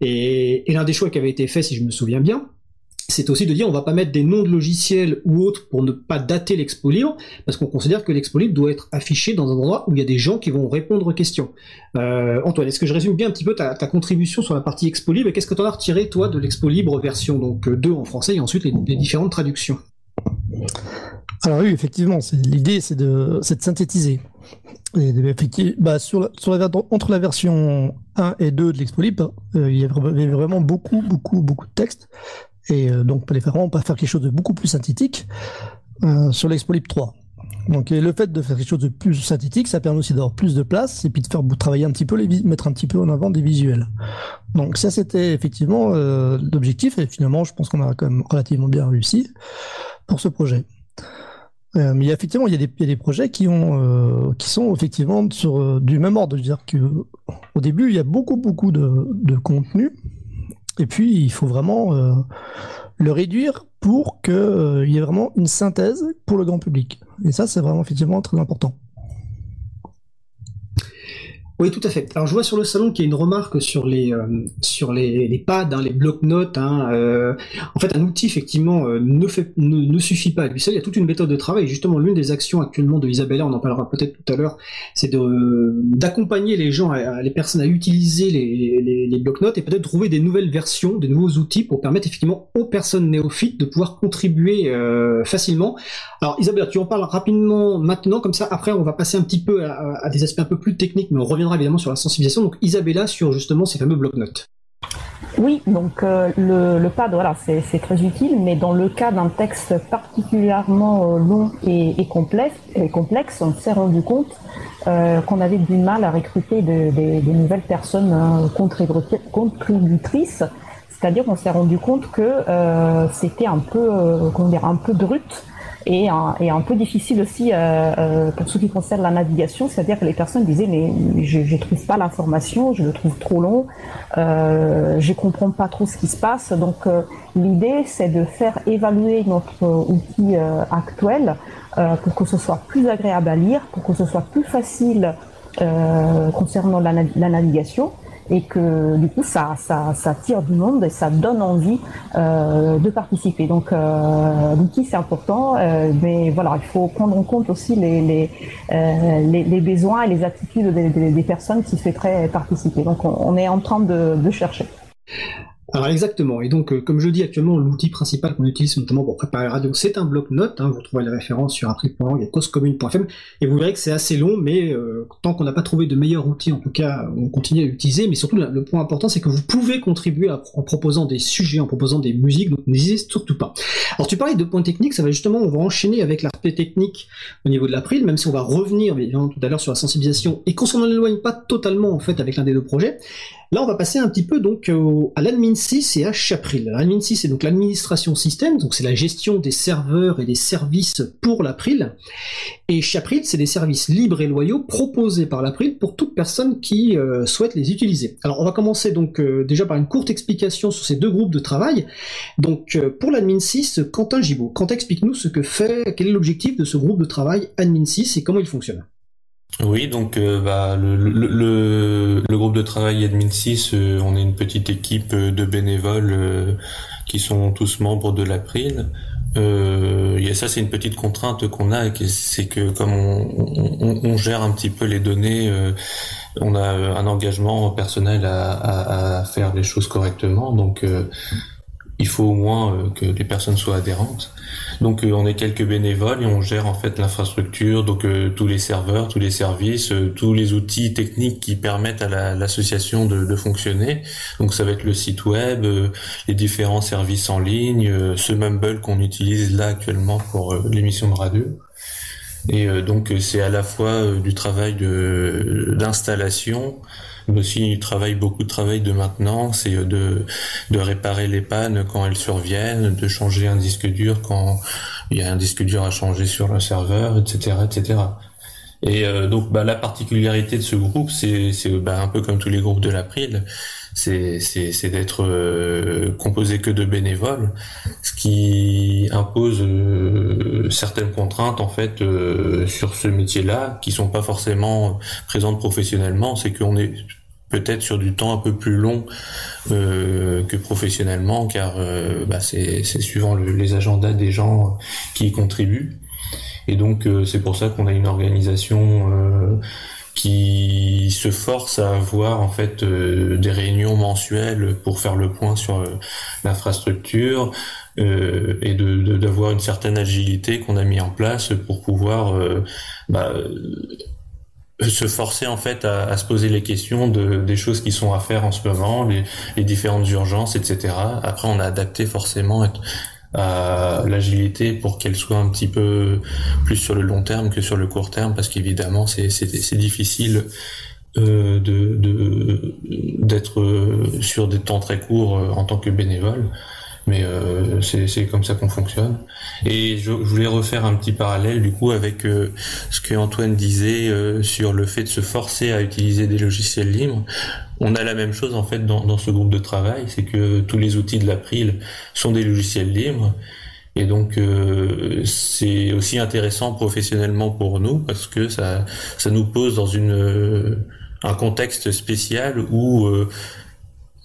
Et, et l'un des choix qui avait été fait, si je me souviens bien, c'est aussi de dire on va pas mettre des noms de logiciels ou autres pour ne pas dater l'expo libre, parce qu'on considère que l'expo libre doit être affiché dans un endroit où il y a des gens qui vont répondre aux questions. Euh, Antoine, est-ce que je résume bien un petit peu ta, contribution sur la partie expo libre et qu'est-ce que tu en as retiré toi de l'expo libre version donc 2 en français et ensuite les, différentes traductions? Alors oui, effectivement, l'idée c'est de, synthétiser. Sur entre la version 1 et 2 de l'expo libre, euh, il y avait vraiment beaucoup, beaucoup, beaucoup de texte et euh, donc vraiment pas faire quelque chose de beaucoup plus synthétique euh, sur l'Expolip 3. Donc le fait de faire quelque chose de plus synthétique, ça permet aussi d'avoir plus de place et puis de faire travailler un petit peu les mettre un petit peu en avant des visuels. Donc ça c'était effectivement euh, l'objectif et finalement je pense qu'on a quand même relativement bien réussi pour ce projet. Mais effectivement, il y, a des, des projets qui, ont, qui sont effectivement sur du même ordre. C'est-à-dire qu'au début, il y a beaucoup, beaucoup de contenu et puis, il faut vraiment euh, le réduire pour qu'il euh, y ait vraiment une synthèse pour le grand public. Et ça, c'est vraiment effectivement très important. Oui, tout à fait. Alors je vois sur le salon qu'il y a une remarque sur les euh, sur les, les pads, hein, les blocs-notes. Hein, euh, en fait, un outil effectivement euh, ne, fait, ne, suffit pas lui seul. Il y a toute une méthode de travail. justement, l'une des actions actuellement de Isabella, on en parlera peut-être tout à l'heure, c'est d'accompagner les gens, les personnes à utiliser les, les, les blocs-notes et peut-être trouver des nouvelles versions, des nouveaux outils pour permettre effectivement aux personnes néophytes de pouvoir contribuer facilement. Alors Isabella, tu en parles rapidement maintenant, comme ça. Après, on va passer un petit peu à, à des aspects un peu plus techniques, mais on revient évidemment sur la sensibilisation. Donc Isabella sur justement ces fameux blocs-notes. Oui, donc euh, le, pad, voilà, c'est très utile, mais dans le cas d'un texte particulièrement euh, long et, complexe, et, complexe, on s'est rendu compte euh, qu'on avait du mal à recruter de, nouvelles personnes hein, contributrices. C'est-à-dire qu'on s'est rendu compte que c'était un peu, comment dire, un peu brut et un, peu difficile aussi euh, euh, pour ce qui concerne la navigation, c'est-à-dire que les personnes disaient mais je ne trouve pas l'information, je le trouve trop long, euh, je comprends pas trop ce qui se passe. Donc euh, l'idée c'est de faire évaluer notre outil actuel pour que ce soit plus agréable à lire, pour que ce soit plus facile concernant la navigation et que du coup ça, ça, ça tire du monde et ça donne envie euh, de participer. Donc euh, l'outil c'est important, euh, mais voilà, il faut prendre en compte aussi les, les, euh, les, les, besoins et les attitudes des, des, des, personnes qui souhaiteraient participer. Donc on, on est en train de, de chercher. Alors exactement. Et donc, euh, comme je dis actuellement, l'outil principal qu'on utilise notamment pour préparer la radio, c'est un bloc-notes. Hein, vous trouvez les références sur april.org et causecommune.fm. Et vous verrez que c'est assez long, mais euh, tant qu'on n'a pas trouvé de meilleur outil, en tout cas, on continue à l'utiliser. Mais surtout, le point important, c'est que vous pouvez contribuer en proposant des sujets, en proposant des musiques. Donc, n'hésitez surtout pas. Alors, tu parlais de points techniques. Ça va justement, on va enchaîner avec l'aspect technique au niveau de l'April, même si on va revenir évidemment tout à l'heure sur la sensibilisation et qu'on s'en éloigne pas totalement en fait avec l'un des deux projets. Là, on va passer un petit peu donc à l'admin 6 et à Chapril. L'admin 6 c'est donc l'administration système, donc c'est la gestion des serveurs et des services pour l'April. Et Chapril, c'est des services libres et loyaux proposés par l'April pour toute personne qui euh, souhaite les utiliser. Alors, on va commencer donc euh, déjà par une courte explication sur ces deux groupes de travail. Donc, euh, pour l'admin 6, Quentin Gibaud. Quentin, explique-nous ce que fait, quel est l'objectif de ce groupe de travail admin 6 et comment il fonctionne? Oui, donc euh, bah, le, groupe de travail Admin 6, euh, on est une petite équipe euh, de bénévoles qui sont tous membres de l'April. Euh, ça, c'est une petite contrainte qu'on a, c'est que comme on, gère un petit peu les données, on a un engagement personnel à, à, à, faire les choses correctement. Donc il faut au moins euh, que les personnes soient adhérentes. Donc euh, on est quelques bénévoles et on gère en fait l'infrastructure, donc euh, tous les serveurs, tous les services, tous les outils techniques qui permettent à l'association de, de, fonctionner. Donc ça va être le site web, les différents services en ligne, ce Mumble qu'on utilise là actuellement pour l'émission de radio. Et donc c'est à la fois du travail d'installation, aussi il travaille beaucoup de travail de maintenance et de, de réparer les pannes quand elles surviennent, de changer un disque dur quand il y a un disque dur à changer sur le serveur, etc., etc. Et euh, donc bah, la particularité de ce groupe, c'est bah, un peu comme tous les groupes de l'April, c'est d'être euh, composé que de bénévoles, ce qui impose euh, certaines contraintes en fait sur ce métier-là, qui sont pas forcément présentes professionnellement. C'est qu'on est peut-être sur du temps un peu plus long euh, que professionnellement, car euh, bah, c'est suivant les agendas des gens qui y contribuent. Et donc euh, c'est pour ça qu'on a une organisation qui se force à avoir en fait des réunions mensuelles pour faire le point sur l'infrastructure et d'avoir de, une certaine agilité qu'on a mis en place pour pouvoir bah, se forcer en fait à, à, se poser les questions de, des choses qui sont à faire en ce moment, les, les différentes urgences, etc. Après, on a adapté forcément à l'agilité pour qu'elle soit un petit peu plus sur le long terme que sur le court terme, parce qu'évidemment, c'est difficile euh, d'être sur des temps très courts euh, en tant que bénévole mais euh, c'est comme ça qu'on fonctionne. Et je, voulais refaire un petit parallèle du coup avec euh, ce que Antoine disait euh, sur le fait de se forcer à utiliser des logiciels libres. On a la même chose en fait dans, dans ce groupe de travail, c'est que tous les outils de l'April sont des logiciels libres. Et donc euh, c'est aussi intéressant professionnellement pour nous parce que ça ça nous pose dans une un contexte spécial où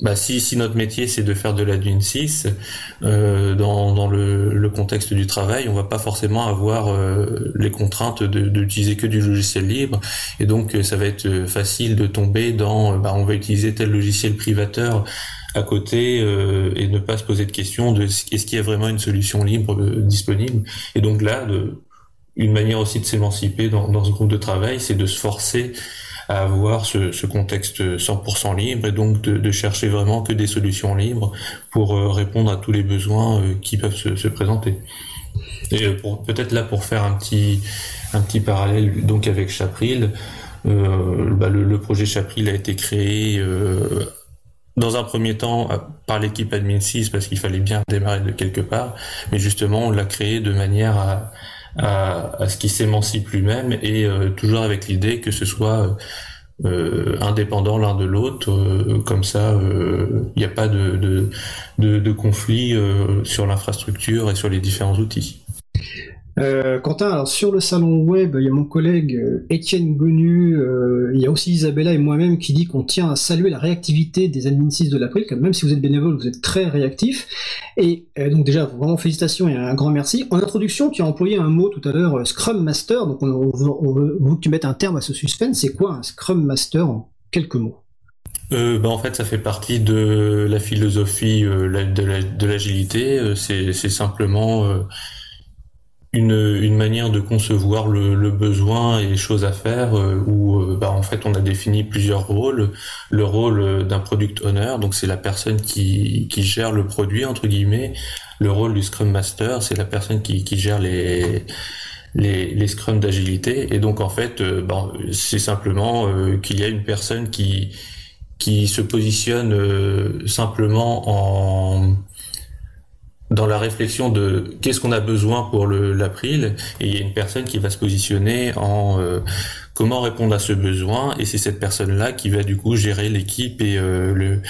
bah, si, si notre métier c'est de faire de la Dune 6, euh, dans, dans le, le, contexte du travail, on va pas forcément avoir euh, les contraintes d'utiliser que du logiciel libre, et donc euh, ça va être facile de tomber dans, bah, on va utiliser tel logiciel privateur à côté et ne pas se poser de questions de est-ce qu'il y a vraiment une solution libre disponible. Et donc là, une manière aussi de s'émanciper dans, dans ce groupe de travail, c'est de se forcer avoir ce, contexte 100% libre et donc de, chercher vraiment que des solutions libres pour euh, répondre à tous les besoins euh, qui peuvent se, se présenter. Et euh, peut-être là pour faire un petit un petit parallèle donc avec Chapril, bah le, projet Chapril a été créé dans un premier temps par l'équipe Admin 6 parce qu'il fallait bien démarrer de quelque part, mais justement on l'a créé de manière à à, à ce qui s'émancipe lui-même et euh, toujours avec l'idée que ce soit euh, indépendant l'un de l'autre, euh, comme ça il n'y a pas de, de, de, de conflit sur l'infrastructure et sur les différents outils. Euh, Quentin, alors sur le salon web, il y a mon collègue euh, Étienne Gonu, euh, il y a aussi Isabella et moi-même qui dit qu'on tient à saluer la réactivité des admin 6 de l'April, même si vous êtes bénévole, vous êtes très réactif. Et donc déjà, vraiment félicitations et un grand merci. En introduction, tu as employé un mot tout à l'heure, Scrum Master, donc on, veut que tu mettes un terme à ce suspense. C'est quoi un Scrum Master en quelques mots? Euh, bah, en fait, ça fait partie de la philosophie de l'agilité. c'est simplement une, une, manière de concevoir le, le, besoin et les choses à faire où bah, en fait on a défini plusieurs rôles. Le rôle d'un product owner, donc c'est la personne qui, qui gère le produit entre guillemets. Le rôle du scrum master, c'est la personne qui, qui gère les les, les scrums d'agilité. Et donc en fait, euh, bon, c'est simplement euh, qu'il y a une personne qui qui se positionne euh, simplement en dans la réflexion de qu'est-ce qu'on a besoin pour l'April et il y a une personne qui va se positionner en comment répondre à ce besoin et c'est cette personne là qui va du coup gérer l'équipe et le,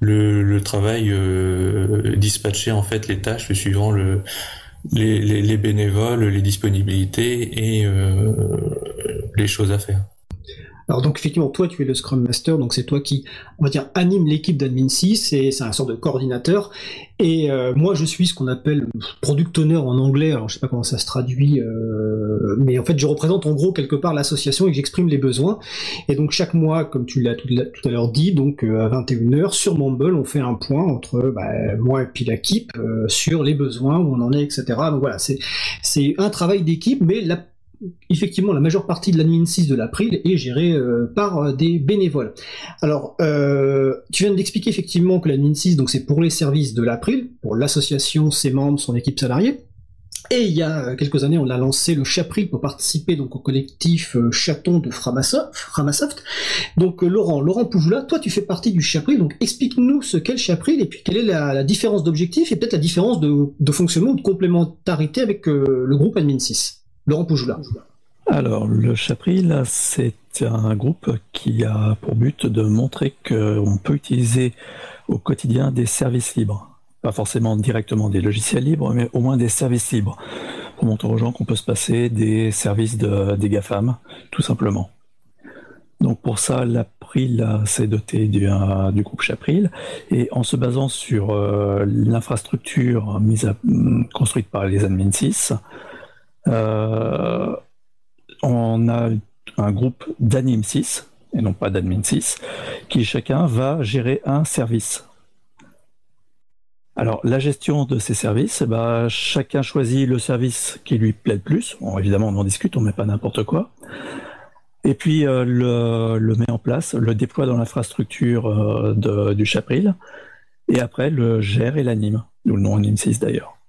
le, le travail dispatcher en fait les tâches suivant le les, les, les bénévoles, les disponibilités et euh, les choses à faire. Alors donc effectivement, toi tu es le Scrum Master, donc c'est toi qui, on va dire, anime l'équipe d'Admin 6, et c'est un sort de coordinateur. Et euh, moi je suis ce qu'on appelle Product Owner en anglais, alors je sais pas comment ça se traduit, euh, mais en fait je représente en gros quelque part l'association et j'exprime les besoins. Et donc chaque mois, comme tu l'as tout, à l'heure dit, donc euh, à 21h sur Mumble, on fait un point entre bah, moi et puis l'équipe sur les besoins, où on en est, etc. Donc voilà, c'est un travail d'équipe, mais la effectivement, la majeure partie de l'admin 6 de l'April est gérée euh, par euh, des bénévoles. Alors, euh, tu viens d'expliquer effectivement que l'admin 6, donc c'est pour les services de l'April, pour l'association, ses membres, son équipe salariée. Et il y a quelques années, on a lancé le Chapril pour participer donc au collectif Chaton de Framasoft. Donc Laurent, Laurent Poujoula, toi tu fais partie du Chapril, donc explique-nous ce qu'est le Chapril et puis quelle est la, différence d'objectif et peut-être la différence de, de, fonctionnement ou de complémentarité avec le groupe Admin 6. Laurent Alors, le Chapril, c'est un groupe qui a pour but de montrer qu'on peut utiliser au quotidien des services libres. Pas forcément directement des logiciels libres, mais au moins des services libres. Pour montrer aux gens qu'on peut se passer des services de, des GAFAM, tout simplement. Donc pour ça, l'April s'est doté du, du, groupe Chapril et en se basant sur euh, l'infrastructure mise construite par les admin 6, euh, on a un groupe d'Anim 6, et non pas d'admin 6, qui chacun va gérer un service. Alors, la gestion de ces services, bah, chacun choisit le service qui lui plaît le plus. évidemment, on en discute, on ne met pas n'importe quoi. Et puis, euh, le, met en place, le déploie dans l'infrastructure euh, du Chapril. Et après, le gère et l'anime, d'où le nom Anim 6 d'ailleurs.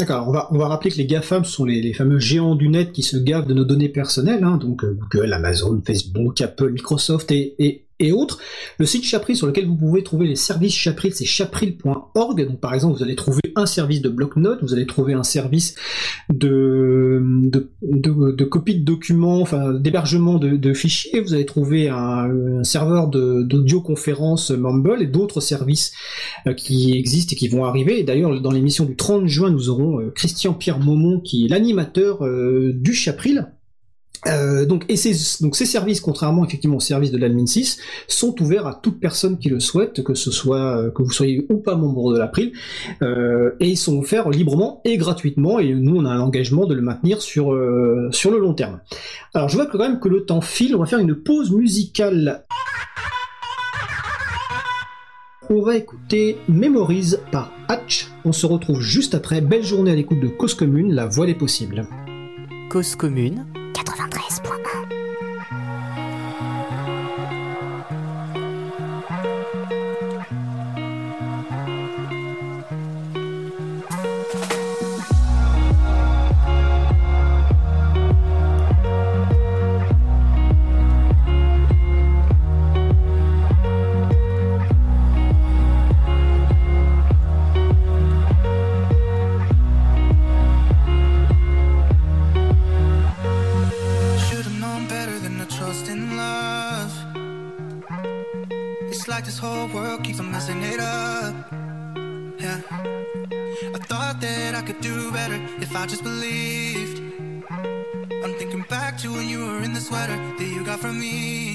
D'accord, on va, on va rappeler que les GAFAM sont les, fameux géants du net qui se gavent de nos données personnelles, hein, donc euh, Google, Amazon, Facebook, Apple, Microsoft et autres. Le site Chapril sur lequel vous pouvez trouver les services Chapril, c'est chapril.org. Donc par exemple, vous allez trouver un service de bloc-notes, vous allez trouver un service de, copie de documents, enfin d'hébergement de, fichiers, vous allez trouver un, serveur d'audioconférence Mumble et d'autres services euh, qui existent et qui vont arriver. Et d'ailleurs, dans l'émission du 30 juin, nous aurons euh, Christian Pierre Maumont qui est l'animateur euh, du Chapril. Euh, donc, et ces, donc ces services, contrairement effectivement aux services de l'admin 6, sont ouverts à toute personne qui le souhaite, que ce soit euh, que vous soyez ou pas membre de l'April, euh, et ils sont offerts librement et gratuitement, et nous on a l'engagement de le maintenir sur euh, sur le long terme. Alors je vois quand même que le temps file, on va faire une pause musicale. On va écouter Memories par Hatch. On se retrouve juste après. Belle journée à l'écoute de Cause Commune, la voix des possibles. Cause Commune 93.1 like this whole world keeps on messing it up. Yeah. I thought that I could do better if I just believed. I'm thinking back to when you were in the sweater that you got from me.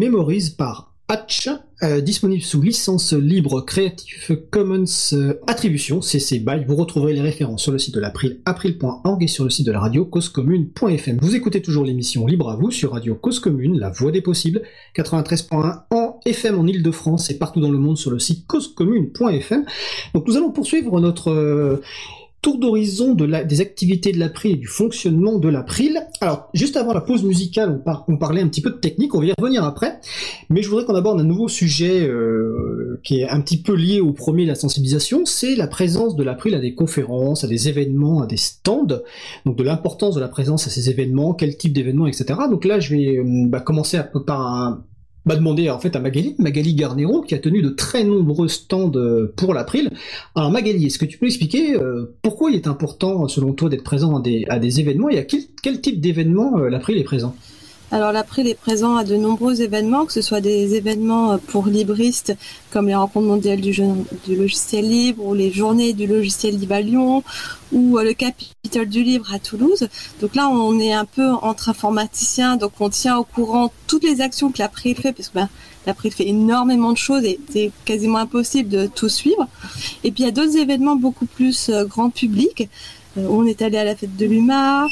Memories par Hatch, euh, disponible sous licence libre Creative Commons euh, Attribution, CC BY. Vous retrouverez les références sur le site de l'April, april.org et sur le site de la radio causecommune.fm. Vous écoutez toujours l'émission Libre à vous sur Radio Cause Commune, la voix des possibles, 93.1 en FM en Ile-de-France et partout dans le monde sur le site causecommune.fm. Donc nous allons poursuivre notre... euh, tour d'horizon de des activités de l'April et du fonctionnement de l'April. Alors, juste avant la pause musicale, on, par- on parlait un petit peu de technique, on va y revenir après, mais je voudrais qu'on aborde un nouveau sujet euh, qui est un petit peu lié au premier, la sensibilisation, c'est la présence de l'April à des conférences, à des événements, à des stands, donc de l'importance de la présence à ces événements, quel type d'événements, etc. Donc là, je vais euh, bah, commencer peu par un, bah, demander en fait à Magali, Magali Garnero, qui a tenu de très nombreux stands euh, pour l'April. Alors Magali, est-ce que tu peux expliquer euh, pourquoi il est important, selon toi, d'être présent à des, événements et à quel, quel type d'événement euh, l'April est présent? Alors l'April est présent à de nombreux événements, que ce soit des événements euh, pour libristes comme les rencontres mondiales du, logiciel libre ou les journées du logiciel libre à Lyon ou euh, le Capitole du livre à Toulouse. Donc là on est un peu entre informaticiens, donc on tient au courant toutes les actions que l'April fait parce que ben, l'April fait énormément de choses et c'est quasiment impossible de tout suivre. Et puis il y a d'autres événements beaucoup plus euh, grand public. On est allé à la fête de l'UMA,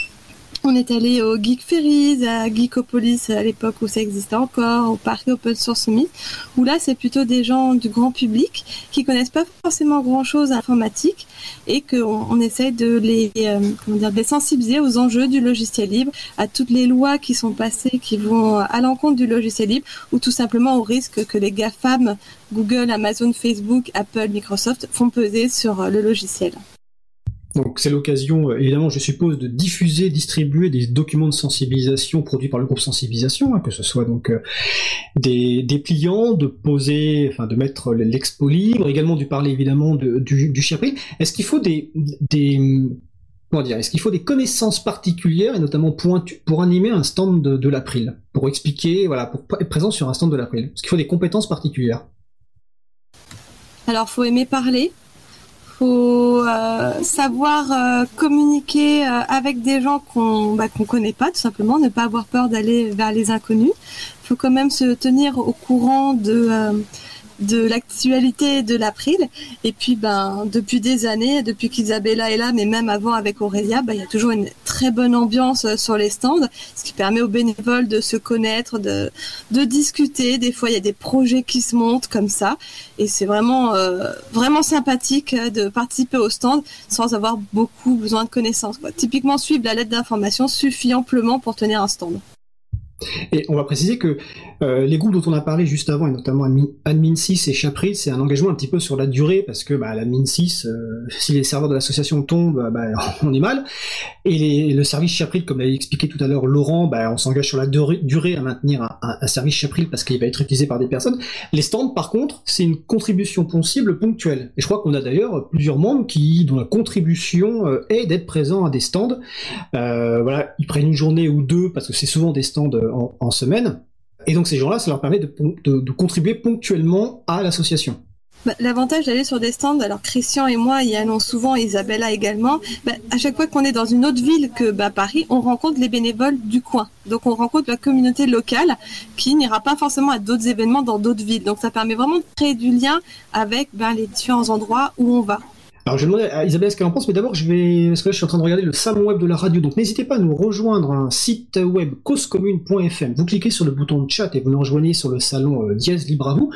on est allé au Geek Ferries, à Geekopolis à l'époque où ça existait encore, au Paris Open Source Summit, où là c'est plutôt des gens du grand public qui connaissent pas forcément grand chose à l'informatique et qu'on on essaye de les, euh, les sensibiliser aux enjeux du logiciel libre, à toutes les lois qui sont passées qui vont à l'encontre du logiciel libre ou tout simplement au risque que les GAFAM, Google, Amazon, Facebook, Apple, Microsoft font peser sur euh, le logiciel. Donc c'est l'occasion, euh, évidemment, je suppose, de diffuser, distribuer des documents de sensibilisation produits par le groupe sensibilisation, hein, que ce soit donc euh, des, des pliants, de poser, enfin de mettre l'expo libre, également du parler évidemment de- du, du Chiapril. Est-ce qu'il faut des, comment dire, est-ce qu'il faut des connaissances particulières et notamment pour animer un stand de, de l'April, pour expliquer, voilà, pour être présent sur un stand de l'April? Est-ce qu'il faut des compétences particulières? Alors, faut aimer parler, faut euh, savoir euh, communiquer euh, avec des gens qu'on bah, qu'on connaît pas, tout simplement, ne pas avoir peur d'aller vers les inconnus. Faut quand même se tenir au courant de de l'actualité de l'April. Et puis, ben, depuis des années, depuis qu'Isabella est là, mais même avant avec Aurélia, ben, il y a toujours une très bonne ambiance euh, sur les stands, ce qui permet aux bénévoles de se connaître, de, de discuter. Des fois, il y a des projets qui se montent comme ça. Et c'est vraiment, euh, vraiment sympathique euh, de participer au stand sans avoir beaucoup besoin de connaissances. Typiquement, suivre la lettre d'information suffit amplement pour tenir un stand. Et on va préciser que euh, les groupes dont on a parlé juste avant, et notamment Admin, Admin 6 et Chapril, c'est un engagement un petit peu sur la durée, parce que bah, l'Admin 6, euh, si les serveurs de l'association tombent, bah, on est mal. Et le service Chapril, comme l'a expliqué tout à l'heure Laurent, bah, on s'engage sur la durée, à maintenir un, service Chapril parce qu'il va être utilisé par des personnes. Les stands, par contre, c'est une contribution possible ponctuelle. Et je crois qu'on a d'ailleurs plusieurs membres qui, dont la contribution euh, est d'être présents à des stands. Voilà, ils prennent une journée ou deux parce que c'est souvent des stands en, semaine. Et donc ces gens-là, ça leur permet de, contribuer ponctuellement à l'association. Bah, L'avantage d'aller sur des stands, alors Christian et moi y allons souvent, Isabella également, bah, à chaque fois qu'on est dans une autre ville que bah, Paris, on rencontre les bénévoles du coin. Donc on rencontre la communauté locale qui n'ira pas forcément à d'autres événements dans d'autres villes. Donc ça permet vraiment de créer du lien avec les différents endroits où on va. Alors je vais demander à Isabelle ce qu'elle en pense, mais d'abord je vais, parce que là je suis en train de regarder le salon web de la radio, donc n'hésitez pas à nous rejoindre un site web causecommune.fm. Vous cliquez sur le bouton de chat et vous nous rejoignez sur le salon euh, Dièse Libre à vous.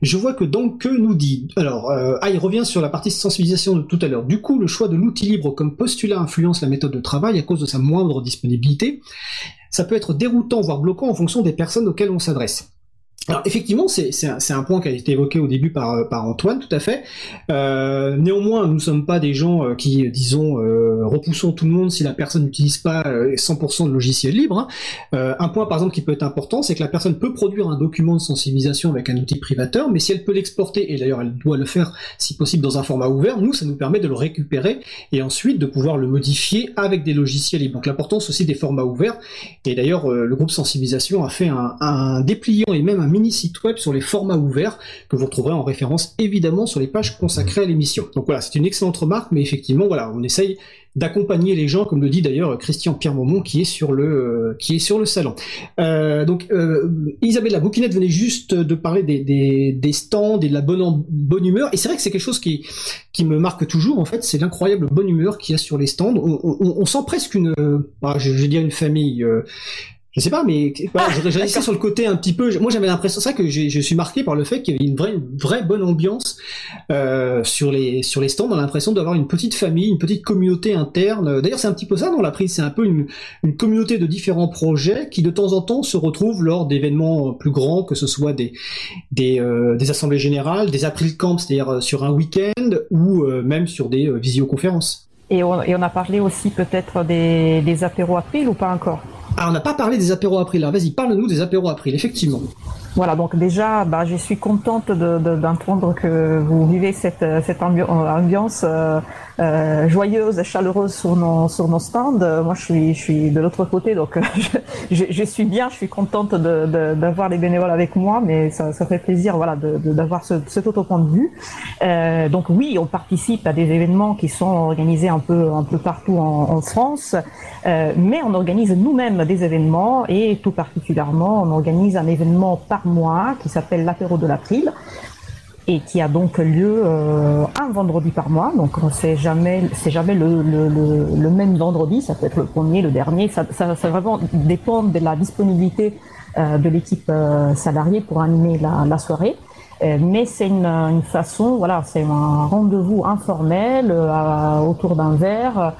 Je vois que donc que nous dit. Alors, euh, ah, il revient sur la partie sensibilisation de tout à l'heure. Du coup, le choix de l'outil libre comme postulat influence la méthode de travail à cause de sa moindre disponibilité. Ça peut être déroutant, voire bloquant en fonction des personnes auxquelles on s'adresse. Alors effectivement, c'est un, point qui a été évoqué au début par, euh, par Antoine, tout à fait. Euh, néanmoins, nous ne sommes pas des gens euh, qui, disons, euh, repoussons tout le monde si la personne n'utilise pas euh, 100% de logiciel libre. hein. Euh, un point, par exemple, qui peut être important, c'est que la personne peut produire un document de sensibilisation avec un outil privateur, mais si elle peut l'exporter, et d'ailleurs elle doit le faire si possible dans un format ouvert, nous, ça nous permet de le récupérer et ensuite de pouvoir le modifier avec des logiciels libres. Donc l'importance aussi des formats ouverts. Et d'ailleurs, le groupe sensibilisation a fait un, un dépliant et même un mini site web sur les formats ouverts que vous retrouverez en référence évidemment sur les pages consacrées à l'émission. Donc voilà, c'est une excellente remarque, mais effectivement, voilà, on essaye d'accompagner les gens, comme le dit d'ailleurs Christian Pierre Momont qui est sur le euh, qui est sur le salon. Euh, donc euh, Isabelle la bouquinette venait juste de parler des, stands et de la bonne bonne humeur et c'est vrai que c'est quelque chose qui qui me marque toujours en fait, c'est l'incroyable bonne humeur qu'il y a sur les stands. On, sent presque une, ah, je vais dire une famille je sais pas, mais je, ça sur le côté un petit peu. Moi, j'avais l'impression, ça que je suis marqué par le fait qu'il y avait une vraie, une vraie bonne ambiance euh, sur les sur les stands. On a l'impression d'avoir une petite famille, une petite communauté interne. D'ailleurs, c'est un petit peu ça dans la prise. C'est un peu une, une communauté de différents projets qui de temps en temps se retrouvent lors d'événements plus grands, que ce soit des des, euh, des assemblées générales, des April Camps, c'est-à-dire euh, sur un week-end ou euh, même sur des visioconférences. Et on, et on a parlé aussi peut-être des, des apéros April ou pas encore ah, on n'a pas parlé des apéros April. Là, vas-y, parle-nous des apéros April, effectivement. Voilà, donc déjà, bah, je suis contente d'entendre que vous vivez cette, cette ambiance euh, euh, joyeuse et chaleureuse sur nos, sur nos stands. Moi, je suis, je suis de l'autre côté, donc je, je, suis bien, je suis contente d'avoir les bénévoles avec moi, mais ça, ça fait plaisir voilà, d'avoir ce, cet autre point de vue. Euh, donc oui, on participe à des événements qui sont organisés un peu, un peu partout en, France, euh, mais on organise nous-mêmes des événements et tout particulièrement, on organise un événement par mois qui s'appelle l'apéro de l'April et qui a donc lieu euh, un vendredi par mois. Donc c'est jamais c'est jamais le, le, même vendredi, ça peut être le premier, le dernier, ça, ça, ça vraiment dépend de la disponibilité euh, de l'équipe salariée pour animer la soirée. Euh, mais c'est une, une, façon, voilà, c'est un rendez-vous informel autour d'un verre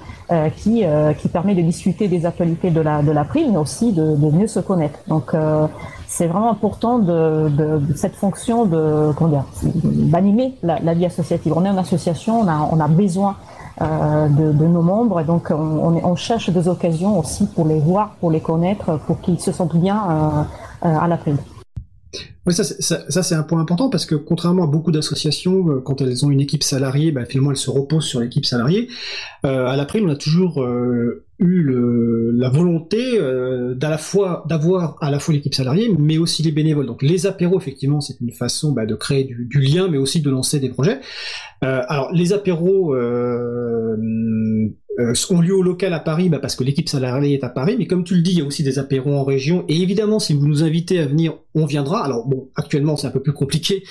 qui, qui permet de discuter des actualités de la de l'April, mais aussi de, de mieux se connaître. Donc c'est vraiment important de, de, cette fonction de d'animer la, la, vie associative. On est une association, on a, on a besoin euh, de, de, nos membres et donc on, on, cherche des occasions aussi pour les voir, pour les connaître, pour qu'ils se sentent bien euh, euh à la prime. Oui, ça, c'est un point important parce que contrairement à beaucoup d'associations, euh, quand elles ont une équipe salariée, bah, finalement elles se reposent sur l'équipe salariée. Euh, à l'après, on a toujours euh, eu la volonté euh, d'avoir à la fois l'équipe salariée, mais aussi les bénévoles. Donc les apéros, effectivement, c'est une façon bah, de créer du, lien, mais aussi de lancer des projets. Alors les apéros euh, euh, ont lieu au local à Paris bah, parce que l'équipe salariée est à Paris, mais comme tu le dis, il y a aussi des apéros en région. Et évidemment, si vous nous invitez à venir, on viendra. Alors bon, actuellement c'est un peu plus compliqué,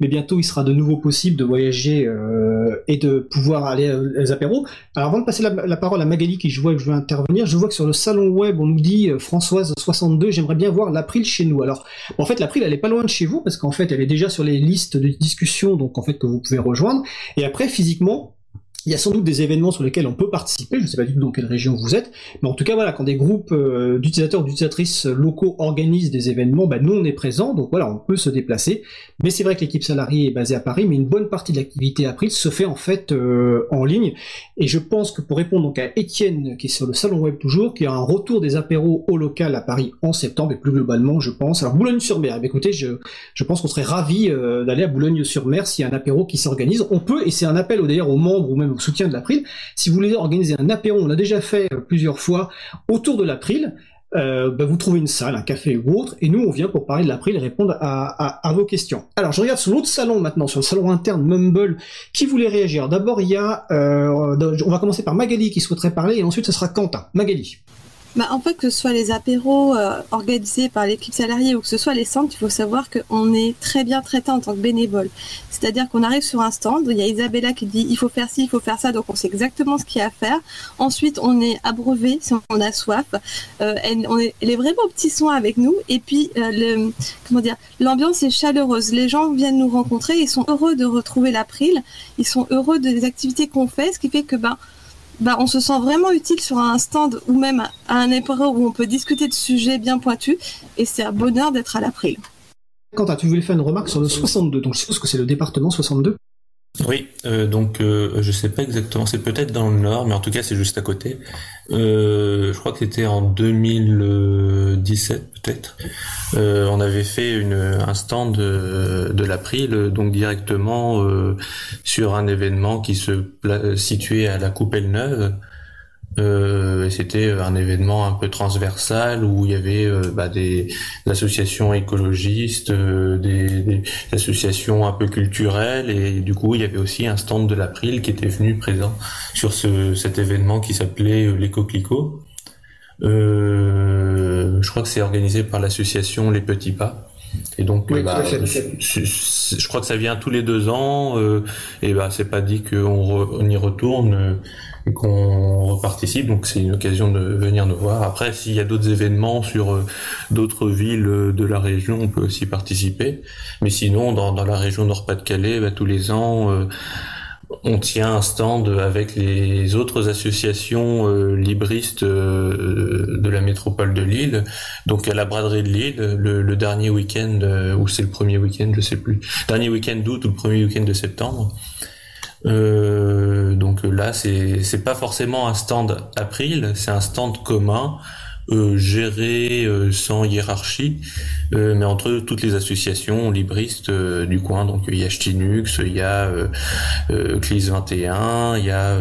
mais bientôt il sera de nouveau possible de voyager euh, et de pouvoir aller aux apéros. Alors avant de passer la, parole à Magali qui je vois que je veux intervenir, je vois que sur le salon web on nous dit euh, Françoise 62, j'aimerais bien voir l'April chez nous. Alors en fait l'April elle est pas loin de chez vous parce qu'en fait elle est déjà sur les listes de discussion donc en fait que vous pouvez rejoindre. Et après physiquement il y a sans doute des événements sur lesquels on peut participer, je ne sais pas du tout dans quelle région vous êtes, mais en tout cas voilà, quand des groupes euh, d'utilisateurs d'utilisatrices locaux organisent des événements, bah, nous on est présents, donc voilà, on peut se déplacer. Mais c'est vrai que l'équipe salariée est basée à Paris, mais une bonne partie de l'activité April se fait en fait euh, en ligne. Et je pense que pour répondre donc à Étienne, qui est sur le salon web toujours, qui a un retour des apéros au local à Paris en septembre, et plus globalement, je pense. Alors Boulogne-sur-Mer, eh écoutez, je, je pense qu'on serait ravis euh, d'aller à Boulogne-sur-Mer s'il y a un apéro qui s'organise. On peut, et c'est un appel d'ailleurs aux membres ou même au soutien de l'April. Si vous voulez organiser un apéro, on l'a déjà fait euh, plusieurs fois autour de l'April. Euh, bah vous trouvez une salle, un café ou autre, et nous on vient pour parler de l'April et répondre à, vos questions. Alors je regarde sur l'autre salon maintenant, sur le salon interne Mumble, qui voulait réagir. D'abord il y a, euh, on va commencer par Magali qui souhaiterait parler, et ensuite ce sera Quentin. Magali. Bah, en fait, que ce soit les apéros organisés par l'équipe salariée ou que ce soit les centres, il faut savoir qu'on est très bien traité en tant que bénévole. C'est-à-dire qu'on arrive sur un stand, il y a Isabella qui dit il faut faire ci, il faut faire ça, donc on sait exactement ce qu'il y a à faire. Ensuite, on est abreuvé si on a soif. Euh, elle, on est, vraiment au petit soin avec nous. Et puis, euh, comment dire, l'ambiance est chaleureuse. Les gens viennent nous rencontrer, ils sont heureux de retrouver l'April, ils sont heureux des activités qu'on fait, ce qui fait que ben bah, on se sent vraiment utile sur un stand ou même à un apéro où on peut discuter de sujets bien pointus et c'est un bonheur d'être à l'April. Quentin, tu voulais faire une remarque sur le 62, donc je suppose que c'est le département 62 oui, euh, donc euh, je sais pas exactement, c'est peut-être dans le nord, mais en tout cas c'est juste à côté. Euh, je crois que c'était en 2017 peut-être. Euh, on avait fait une, un stand de, de l'April, donc directement sur un événement qui se situait à la Coupelle Neuve. Euh, c'était un événement un peu transversal où il y avait euh, bah, des, associations écologistes, euh, des, associations un peu culturelles et du coup il y avait aussi un stand de l'April qui était venu présent sur ce, cet événement qui s'appelait l'éco clico. je crois que c'est organisé par l'association Les Petits Pas. Et donc, bah, je, crois que ça vient tous les deux ans. et bah, c'est pas dit qu'on on y retourne qu'on reparticipe. Donc c'est une occasion de venir nous voir. Après, s'il y a d'autres événements sur euh, d'autres villes euh, de la région, on peut aussi participer. Mais sinon, dans, dans la région Nord-Pas-de-Calais, bah, tous les ans, euh, on tient un stand avec les autres associations libristes de la métropole de Lille. Donc à la braderie de Lille, le, le dernier week-end, ou c'est le premier week-end, je sais plus, dernier week-end d'août ou le premier week-end de septembre. Euh, donc là, c'est c'est pas forcément un stand April, c'est un stand commun. Euh, géré euh, sans hiérarchie, euh, mais entre toutes les associations libristes du coin. Donc il y a Ch'tinux, il y a Clis 21, il y a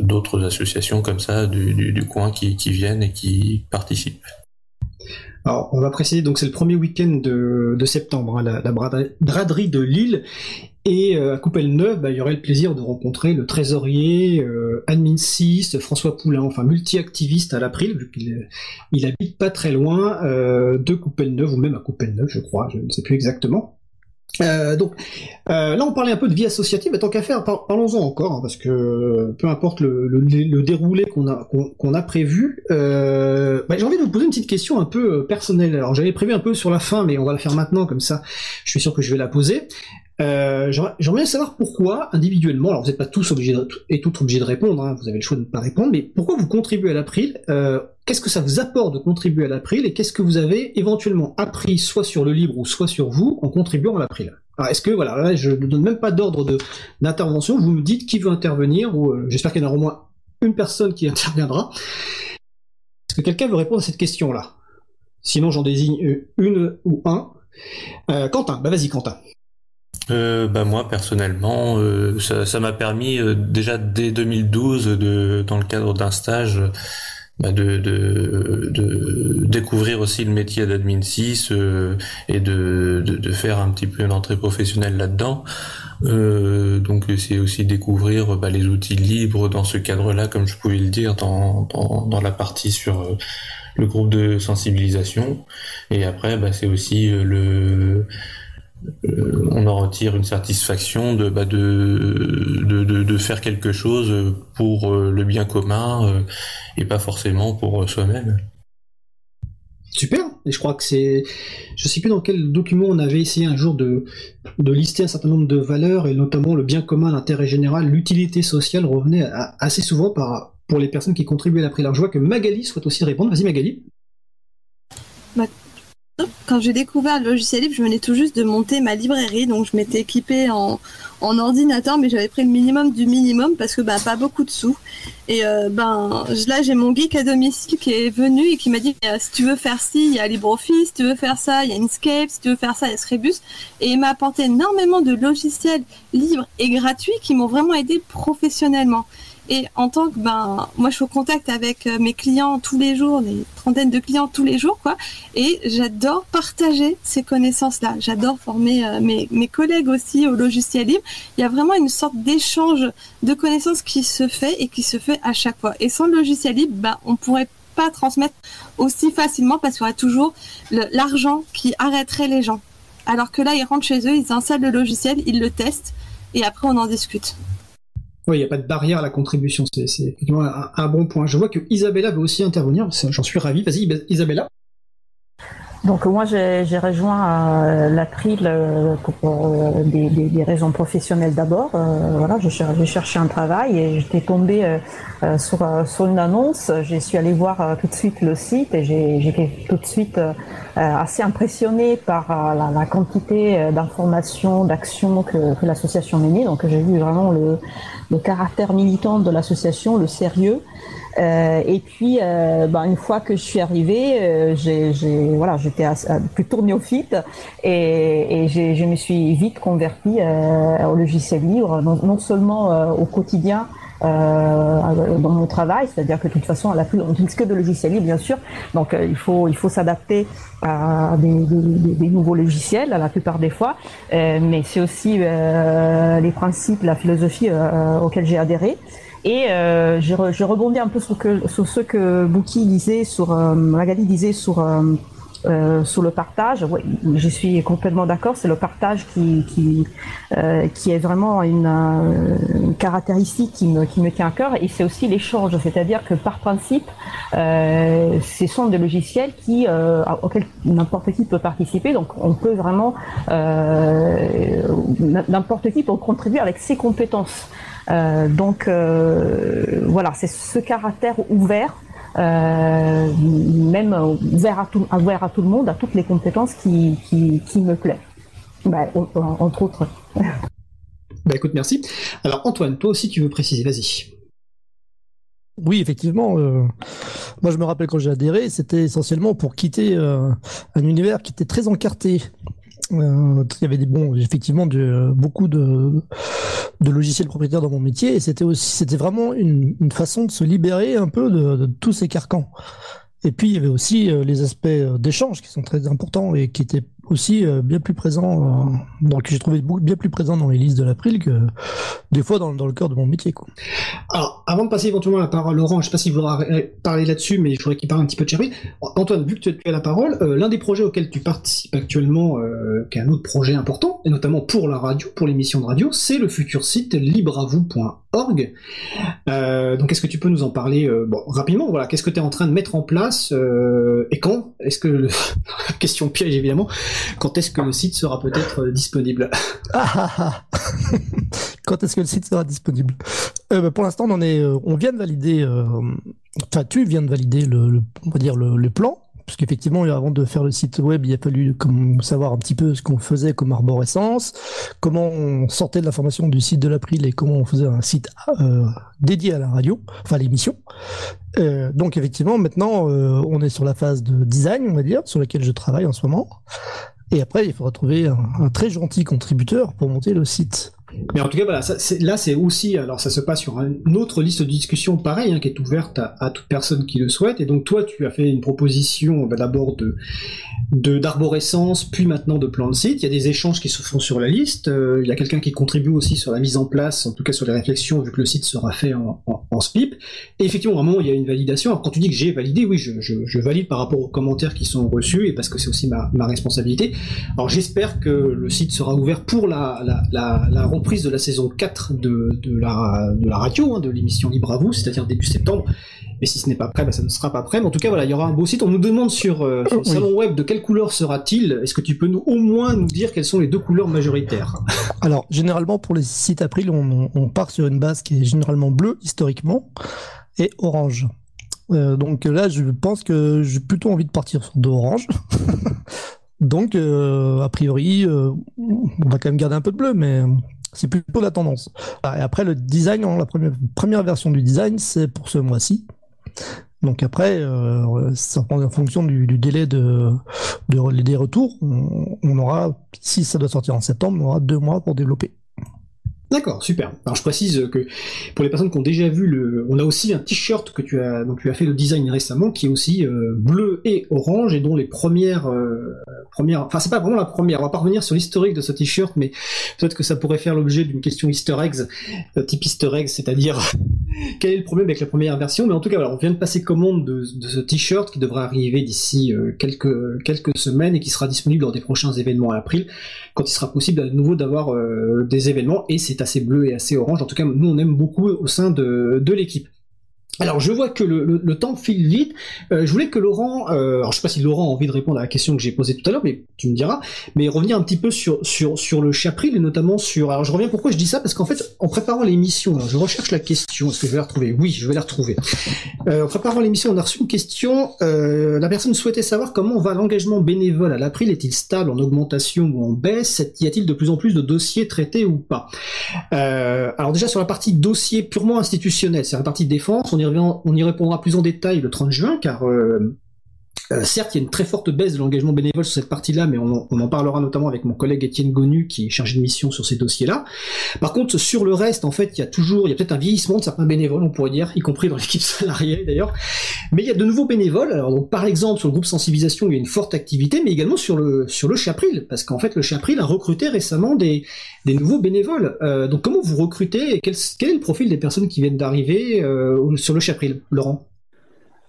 d'autres associations comme ça du, du, du coin qui, qui, viennent et qui participent. Alors, on va préciser, donc c'est le premier week-end de, de septembre, hein, la, la, braderie de Lille, et euh, à Coupelle-Neuve, bah, il y aurait le plaisir de rencontrer le trésorier, euh, admin 6, François Poulain, enfin multi-activiste à l'April, vu qu'il il habite pas très loin euh, de Coupelle-Neuve, ou même à Coupelle-Neuve, je crois, je ne sais plus exactement. Euh, donc euh, là, on parlait un peu de vie associative, mais tant qu'à faire, parlons-en encore, hein, parce que peu importe le, le, le déroulé qu'on a a prévu, euh, bah, j'ai envie de vous poser une petite question un peu euh, personnelle. Alors j'avais prévu un peu sur la fin, mais on va la faire maintenant, comme ça, je suis sûr que je vais la poser. Euh, J'aimerais bien savoir pourquoi, individuellement, alors vous n'êtes pas tous obligés de, et toutes obligés de répondre, hein, vous avez le choix de ne pas répondre, mais pourquoi vous contribuez à l'April euh, Qu'est-ce que ça vous apporte de contribuer à l'April et qu'est-ce que vous avez éventuellement appris soit sur le livre ou soit sur vous en contribuant à l'April? Alors est-ce que voilà, là, je ne donne même pas d'ordre d'intervention, vous me dites qui veut intervenir ou euh, j'espère qu'il y en aura au moins une personne qui interviendra. Est-ce que quelqu'un veut répondre à cette question-là? Sinon j'en désigne une ou un. Quentin, bah vas-y Quentin euh, bah moi personnellement, euh, ça m'a permis euh, déjà dès 2012, de, dans le cadre d'un stage, bah de, de, de, découvrir aussi le métier d'admin 6 euh, et de, de, faire un petit peu une entrée professionnelle là-dedans. donc c'est aussi découvrir bah, les outils libres dans ce cadre-là, comme je pouvais le dire dans, dans, dans la partie sur le groupe de sensibilisation. Et après, bah, c'est aussi le euh, on en retire une satisfaction de, bah, de, de, de, faire quelque chose pour euh, le bien commun euh, et pas forcément pour soi-même. Super. Et je crois que c'est, je sais plus dans quel document on avait essayé un jour de, de lister un certain nombre de valeurs et notamment le bien commun, l'intérêt général, l'utilité sociale revenait assez souvent par, pour les personnes qui contribuaient à la prise. Alors je vois que Magali souhaite aussi répondre. Vas-y Magali. Bah, quand j'ai découvert le logiciel libre, je venais tout juste de monter ma librairie, donc je m'étais équipée en, ordinateur, mais j'avais pris le minimum du minimum parce que bah, pas beaucoup de sous. Et euh, ben là, j'ai mon geek à domicile qui est venu et qui m'a dit euh, si tu veux faire ci, il y a LibreOffice, si tu veux faire ça, il y a Inkscape, si tu veux faire ça, il y a Screbus. Et il m'a apporté énormément de logiciels libres et gratuits qui m'ont vraiment aidé professionnellement. Et en tant que ben moi je suis au contact avec euh, mes clients tous les jours, des trentaines de clients tous les jours quoi. Et j'adore partager ces connaissances là. J'adore former euh, mes, mes collègues aussi au logiciel libre. Il y a vraiment une sorte d'échange de connaissances qui se fait et qui se fait à chaque fois. Et sans le logiciel libre, ben on pourrait pas transmettre aussi facilement parce qu'il y aurait toujours l'argent qui arrêterait les gens. Alors que là, ils rentrent chez eux, ils installent le logiciel, ils le testent et après on en discute. Oui, il n'y a pas de barrière à la contribution, c'est un, un, bon point. Je vois que Isabella veut aussi intervenir, j'en suis ravi. Vas-y, Isabella. Donc moi j'ai rejoint euh, l'April euh, pour euh, des, des, des, raisons professionnelles d'abord. Euh, voilà, j'ai cherché un travail et j'étais tombée euh, sur, sur une annonce. Je suis allée voir tout de suite le site et été tout de suite assez impressionnée par la, la, quantité d'informations, d'actions que, que l'association menait. Donc j'ai vu vraiment le, le caractère militant de l'association, le sérieux. Euh, et puis, euh, ben, une fois que je suis arrivée, euh, j'ai, voilà, j'étais plutôt néophyte et, et je me suis vite convertie au logiciel libre, non, non seulement au quotidien, euh, dans mon travail, c'est-à-dire que de toute façon, à la on n'utilise que de logiciels libres, bien sûr, donc il faut il faut s'adapter à des, des, nouveaux logiciels la plupart des fois, mais c'est aussi les principes, la philosophie auxquels j'ai adhéré. Et euh, je, je, rebondis un peu sur, que, sur ce que Bouki disait, sur euh, Magali disait sur euh, sur le partage. Oui, je suis complètement d'accord. C'est le partage qui qui euh, est vraiment une, une, caractéristique qui me qui me tient à cœur. Et c'est aussi l'échange, c'est-à-dire que par principe, euh, ce sont des logiciels qui auxquels n'importe qui peut participer. Donc on peut vraiment n'importe qui peut contribuer avec ses compétences. Euh, donc euh, voilà, c'est ce caractère ouvert, euh, même ouvert à, tout, ouvert à tout le monde, à toutes les compétences qui, qui, qui me plaît. Bah, entre autres. bah écoute, merci. Alors Antoine, toi aussi tu veux préciser, vas-y. Oui, effectivement. Euh, moi, je me rappelle quand j'ai adhéré, c'était essentiellement pour quitter euh, un univers qui était très encarté. Euh, il y avait des bons, effectivement, de, beaucoup de, logiciels propriétaires dans mon métier, et c'était aussi, c'était vraiment une, façon de se libérer un peu de, tous ces carcans. Et puis il y avait aussi euh, les aspects euh, d'échange qui sont très importants et qui étaient aussi euh, bien plus présents, donc j'ai trouvé bien plus présent dans les listes de l'April que des fois dans, dans, le cœur de mon métier. Quoi. Alors, avant de passer éventuellement la parole à Laurent, je sais pas s'il voudra parler là-dessus, mais je voudrais qu'il parle un petit peu de Cherry. Antoine, vu que tu as la parole, l'un des projets auxquels tu participes actuellement, qui est un autre projet important, et notamment pour la radio, pour l'émission de radio, c'est le futur site euh, donc, est-ce que tu peux nous en parler euh, rapidement Voilà, qu'est-ce que tu es en train de mettre en place euh, et quand Est-ce que question piège évidemment Quand est-ce que le site sera peut-être disponible? Ah, ah, ah. Quand est-ce que le site sera disponible? Bah, Pour l'instant, on on vient de valider. Enfin, tu viens de valider le, on dire le plan parce qu'effectivement, avant de faire le site web, il a fallu savoir un petit peu ce qu'on faisait comme arborescence, comment on sortait de l'information du site de l'April et comment on faisait un site euh, dédié à la radio, enfin l'émission. Euh, donc effectivement, maintenant, euh, on est sur la phase de design, on va dire, sur laquelle je travaille en ce moment. Et après, il faudra trouver un très gentil contributeur pour monter le site. Mais en tout cas, voilà, là, c'est aussi, alors ça se passe sur une autre liste de discussion, pareil, hein, qui est ouverte à, toute personne qui le souhaite. Et donc, toi, tu as fait une proposition bah, d'abord de d'arborescence, puis maintenant de plan de site. Il y a des échanges qui se font sur la liste. Euh, il y a quelqu'un qui contribue aussi sur la mise en place, en tout cas sur les réflexions, vu que le site sera fait en, en, SPIP. Et effectivement, à un moment, il y a une validation. Alors, quand tu dis que j'ai validé, oui, je, valide par rapport aux commentaires qui sont reçus, et parce que c'est aussi ma, responsabilité. Alors, j'espère que le site sera ouvert pour la, la, la, la reprise de la saison 4 de, de, la, de la radio, hein, de l'émission Libre à vous, c'est-à-dire début septembre. Et si ce n'est pas prêt, bah, ça ne sera pas prêt. Mais en tout cas, voilà, il y aura un beau site. On nous demande sur, euh, le salon web de quelle couleur sera-t-il. Est-ce que tu peux nous au moins nous dire quelles sont les deux couleurs majoritaires? Alors, généralement, pour les sites April, on, on, part sur une base qui est généralement bleue, historiquement, et orange. Euh, donc là, je pense que j'ai plutôt envie de partir sur de orange. donc, euh, a priori, euh, on va quand même garder un peu de bleu, mais c'est plutôt la tendance. Et après, le design, hein, la première, version du design, c'est pour ce mois-ci. Donc après, euh, ça prend en fonction du, délai de, de, des retours. on, aura, si ça doit sortir en septembre, on aura deux mois pour développer. D'accord, super. Alors je précise que pour les personnes qui ont déjà vu le, on a aussi un t-shirt que tu as, donc tu as fait le design récemment, qui est aussi euh, bleu et orange et dont les premières, euh, premières, enfin c'est pas vraiment la première. On va pas revenir sur l'historique de ce t-shirt, mais peut-être que ça pourrait faire l'objet d'une question Easter eggs, euh, type Easter eggs, c'est-à-dire quel est le problème avec la première version? Mais en tout cas, on vient de passer commande de, ce t-shirt qui devrait arriver d'ici quelques quelques semaines et qui sera disponible lors des prochains événements à April, quand il sera possible à nouveau d'avoir des événements et c'est assez bleu et assez orange. En tout cas, nous on aime beaucoup au sein de, de l'équipe. Alors je vois que le, temps file vite. Euh, je voulais que Laurent, euh, alors je sais pas si Laurent a envie de répondre à la question que j'ai posée tout à l'heure, mais tu me diras. Mais revenir un petit peu sur sur sur le chapril et notamment sur. Alors je reviens pourquoi je dis ça parce qu'en fait en préparant l'émission, je recherche la question. Est-ce que je vais la retrouver? Oui, je vais la retrouver. Euh, en préparant l'émission, on a reçu une question. Euh, la personne souhaitait savoir comment va l'engagement bénévole à l'April. Est-il stable en augmentation ou en baisse? Y a-t-il de plus en plus de dossiers traités ou pas? Alors déjà sur la partie dossier purement institutionnel, c'est la partie défense. On on y répondra plus en détail le 30 juin, car euh, Euh, certes, il y a une très forte baisse de l'engagement bénévole sur cette partie-là, mais on, en parlera notamment avec mon collègue Étienne Gonu, qui est chargé de mission sur ces dossiers-là. Par contre, sur le reste, en fait, il y a toujours, il y a peut-être un vieillissement de certains bénévoles, on pourrait dire, y compris dans l'équipe salariée d'ailleurs. Mais il y a de nouveaux bénévoles. Alors, par exemple, sur le groupe sensibilisation, il y a une forte activité, mais également sur le sur le Chapril, parce qu'en fait, le Chapril a recruté récemment des des nouveaux bénévoles. Euh, donc, comment vous recrutez quel, quel, est le profil des personnes qui viennent d'arriver euh, sur le Chapril, Laurent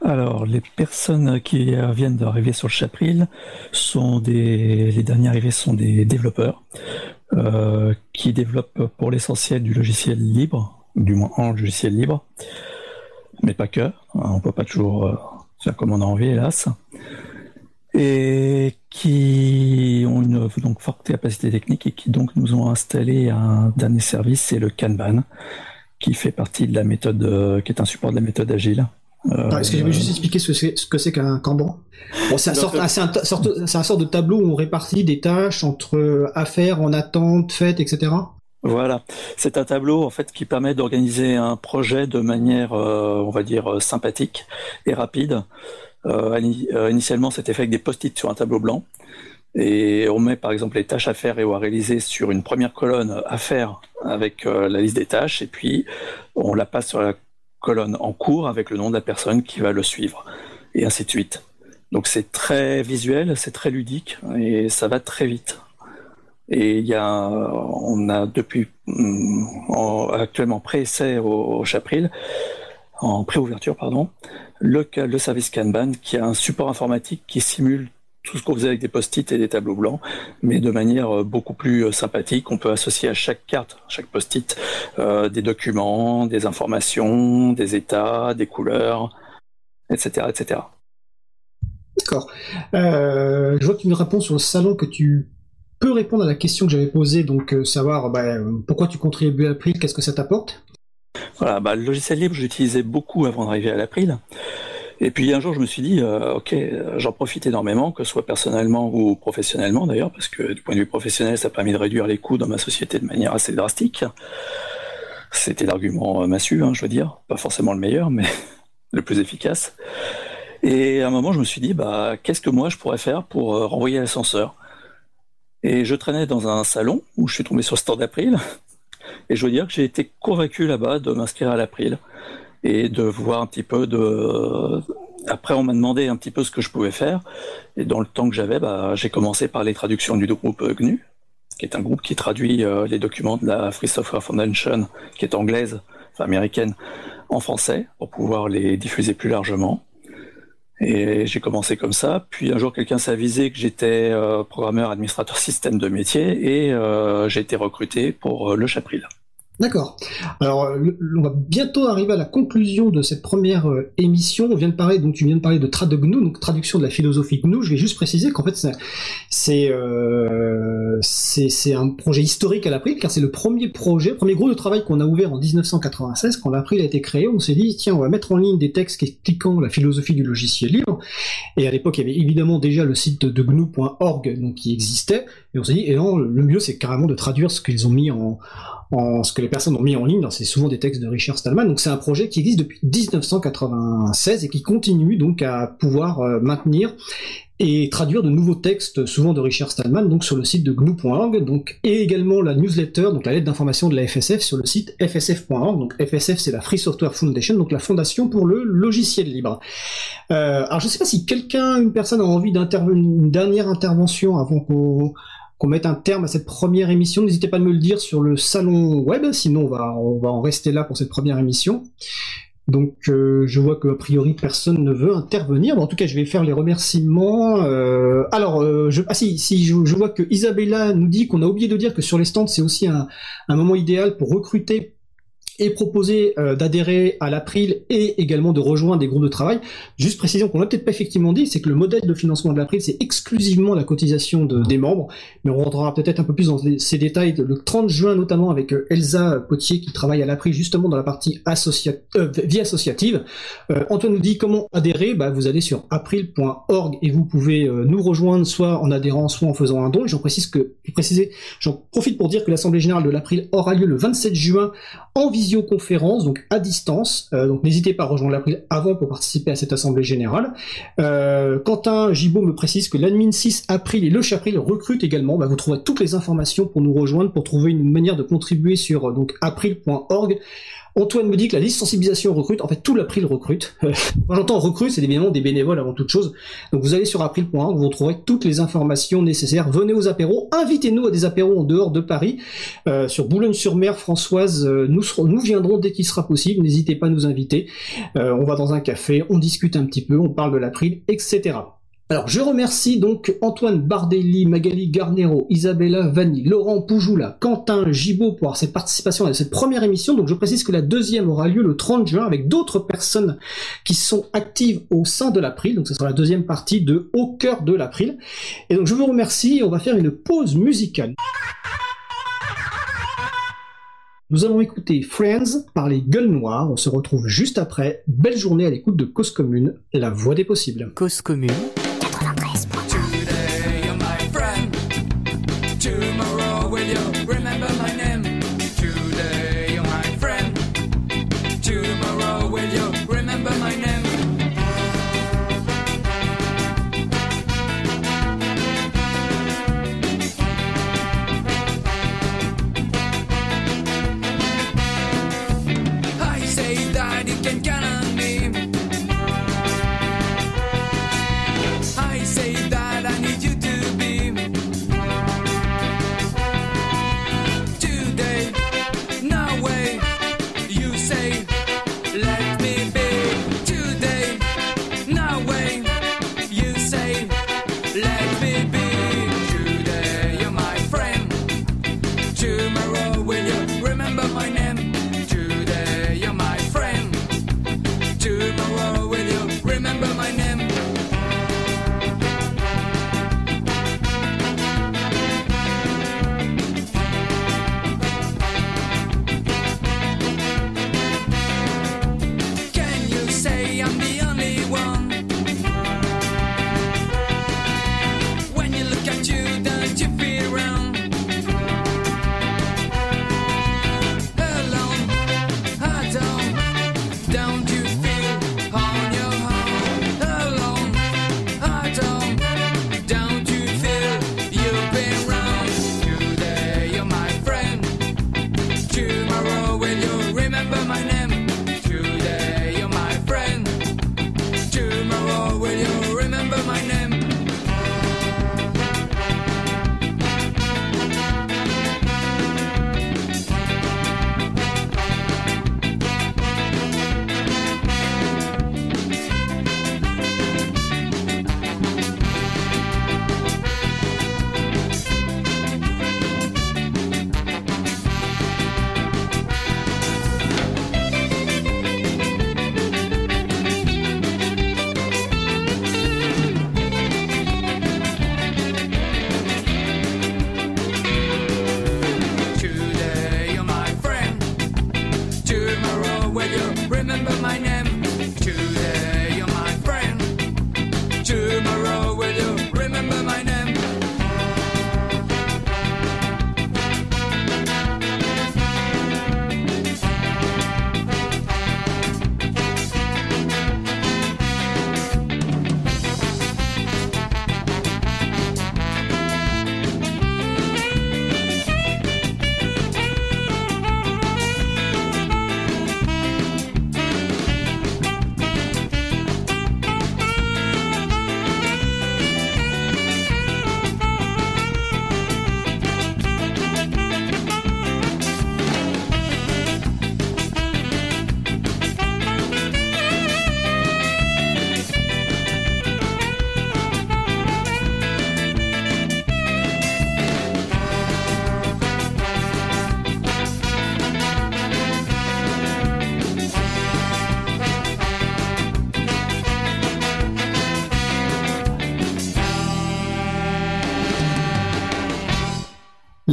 alors, les personnes qui viennent d'arriver sur le Chapril sont des, les derniers arrivés sont des développeurs euh, qui développent pour l'essentiel du logiciel libre, du moins en logiciel libre, mais pas que. Hein, on peut pas toujours euh, faire comme on a envie, hélas. Et qui ont une donc forte capacité technique et qui donc nous ont installé un dernier service, c'est le Kanban, qui fait partie de la méthode, euh, qui est un support de la méthode agile. Euh, Est-ce que je vais juste expliquer ce, que c'est qu'un Kanban bon, C'est un, sorte de tableau où on répartit des tâches entre affaires, en attente, fêtes, etc. Voilà, c'est un tableau en fait qui permet d'organiser un projet de manière, euh, on va dire, sympathique et rapide. Euh, initialement, c'était fait avec des post-it sur un tableau blanc. Et on met par exemple les tâches à faire et à réaliser sur une première colonne à faire avec la liste des tâches, et puis on la passe sur la colonne en cours avec le nom de la personne qui va le suivre, et ainsi de suite. Donc c'est très visuel, c'est très ludique, et ça va très vite. Et il y a, on a depuis mm, actuellement pré-essai au, au Chapril, en pré-ouverture, pardon, le, le service Kanban qui a un support informatique qui simule tout ce qu'on faisait avec des post-it et des tableaux blancs, mais de manière euh, beaucoup plus euh, sympathique. On peut associer à chaque carte, chaque post-it, euh, des documents, des informations, des états, des couleurs, etc. etc. D'accord. je vois que tu me réponds sur le salon que tu peux répondre à la question que j'avais posée, donc savoir bah, pourquoi tu contribues à l'April, qu'est-ce que ça t'apporte? Voilà, bah, le logiciel libre, j'utilisais beaucoup avant d'arriver à l'April. Et puis un jour, je me suis dit, euh, ok, euh, j'en profite énormément, que ce soit personnellement ou professionnellement d'ailleurs, parce que du point de vue professionnel, ça a permis de réduire les coûts dans ma société de manière assez drastique. C'était l'argument euh, massu, hein, je veux dire, pas forcément le meilleur, mais le plus efficace. Et à un moment, je me suis dit, bah, qu'est-ce que moi je pourrais faire pour renvoyer l'ascenseur? Et je traînais dans un salon où je suis tombé sur Store d'April, et je veux dire que j'ai été convaincu là-bas de m'inscrire à l'April et de voir un petit peu de. Après, on m'a demandé un petit peu ce que je pouvais faire, et dans le temps que j'avais, bah, j'ai commencé par les traductions du groupe GNU, qui est un groupe qui traduit euh, les documents de la Free Software Foundation, qui est anglaise, enfin américaine, en français, pour pouvoir les diffuser plus largement. Et j'ai commencé comme ça. Puis un jour, quelqu'un s'est avisé que j'étais euh, programmeur administrateur système de métier et euh, j'ai été recruté pour le Chapril. D'accord. Alors, on va bientôt arriver à la conclusion de cette première euh, émission. On vient de parler, donc tu viens de parler de Trad GNU, donc traduction de la philosophie GNU. Je vais juste préciser qu'en fait, c'est euh, un projet historique à l'April, car c'est le premier projet, premier groupe de travail qu'on a ouvert en 1996, quand l'April a été créé. On s'est dit, tiens, on va mettre en ligne des textes expliquant la philosophie du logiciel libre. Et à l'époque, il y avait évidemment déjà le site de GNU.org, qui existait. Et on s'est dit, et non, le mieux, c'est carrément de traduire ce qu'ils ont mis en ce que les personnes ont mis en ligne, c'est souvent des textes de Richard Stallman, donc c'est un projet qui existe depuis 1996 et qui continue donc à pouvoir euh, maintenir et traduire de nouveaux textes, souvent de Richard Stallman, donc sur le site de GNU.org, donc et également la newsletter, donc la lettre d'information de la FSF sur le site fsf.org. Donc FSF, c'est la Free Software Foundation, donc la fondation pour le logiciel libre. Euh, alors je ne sais pas si quelqu'un, une personne a envie d'intervenir, une dernière intervention avant qu'on qu'on mette un terme à cette première émission. N'hésitez pas à me le dire sur le salon web, sinon on va, on va en rester là pour cette première émission. Donc euh, je vois que a priori personne ne veut intervenir. en tout cas, je vais faire les remerciements. Euh, alors, euh, je, ah si, si je, vois que Isabella nous dit qu'on a oublié de dire que sur les stands, c'est aussi un, un moment idéal pour recruter et proposer euh, d'adhérer à l'April et également de rejoindre des groupes de travail. Juste précision qu'on n'a peut-être pas effectivement dit, c'est que le modèle de financement de l'April, c'est exclusivement la cotisation de, des membres, mais on rentrera peut-être un peu plus dans ces détails le 30 juin notamment avec euh, Elsa Potier qui travaille à l'April justement dans la partie euh, vie associative. Antoine nous dit comment adhérer, bah, vous allez sur april.org et vous pouvez nous rejoindre soit en adhérant, soit en faisant un don. J'en précise que, j'en profite pour dire que l'Assemblée Générale de l'April aura lieu le 27 juin en visio visioconférence, donc à distance. Euh, donc n'hésitez pas à rejoindre l'April avant pour participer à cette assemblée générale. Euh, Quentin Gibaud me précise que l'admin 6 April et le Chapril recrutent également. Bah, vous trouverez toutes les informations pour nous rejoindre, pour trouver une manière de contribuer sur donc april.org. Antoine me dit que la liste sensibilisation recrute. En fait, tout l'April recrute. Quand j'entends recrute, c'est évidemment des bénévoles avant toute chose. Donc vous allez sur april.org, vous trouverez toutes les informations nécessaires. Venez aux apéros, invitez-nous à des apéros en dehors de Paris, euh, sur Boulogne-sur-Mer, Françoise. euh, nous, nous viendrons dès qu'il sera possible. N'hésitez pas à nous inviter. Euh, on va dans un café, on discute un petit peu, on parle de l'April, etc. Alors, je remercie donc Antoine Bardelli, Magali Garnero, Isabella Vanni, Laurent Poujoula, Quentin Gibaud pour cette participation à cette première émission. Donc, je précise que la deuxième aura lieu le 30 juin avec d'autres personnes qui sont actives au sein de l'April. Donc, ce sera la deuxième partie de Au cœur de l'April. Et donc, je vous remercie. On va faire une pause musicale. Nous allons écouter Friends par les Gueules Noires. On se retrouve juste après. Belle journée à l'écoute de Cause Commune, la voix des possibles. Cause commune,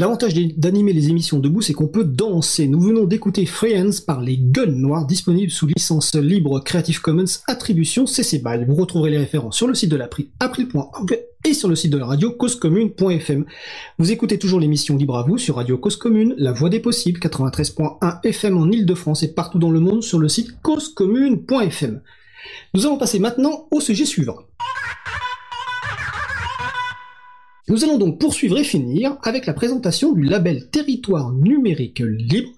L'avantage d'animer les émissions debout, c'est qu'on peut danser. Nous venons d'écouter Free Hands par les Gueules Noires, disponible sous licence libre Creative Commons Attribution CC BY. Vous retrouverez les références sur le site de l'April, april.org, et sur le site de la radio causecommune.fm. Vous écoutez toujours l'émission Libre à vous sur Radio Cause Commune, la voix des possibles, 93.1 FM en Ile-de-France et partout dans le monde sur le site causecommune.fm. Nous allons passer maintenant au sujet suivant. Nous allons donc poursuivre et finir avec la présentation du label Territoire numérique libre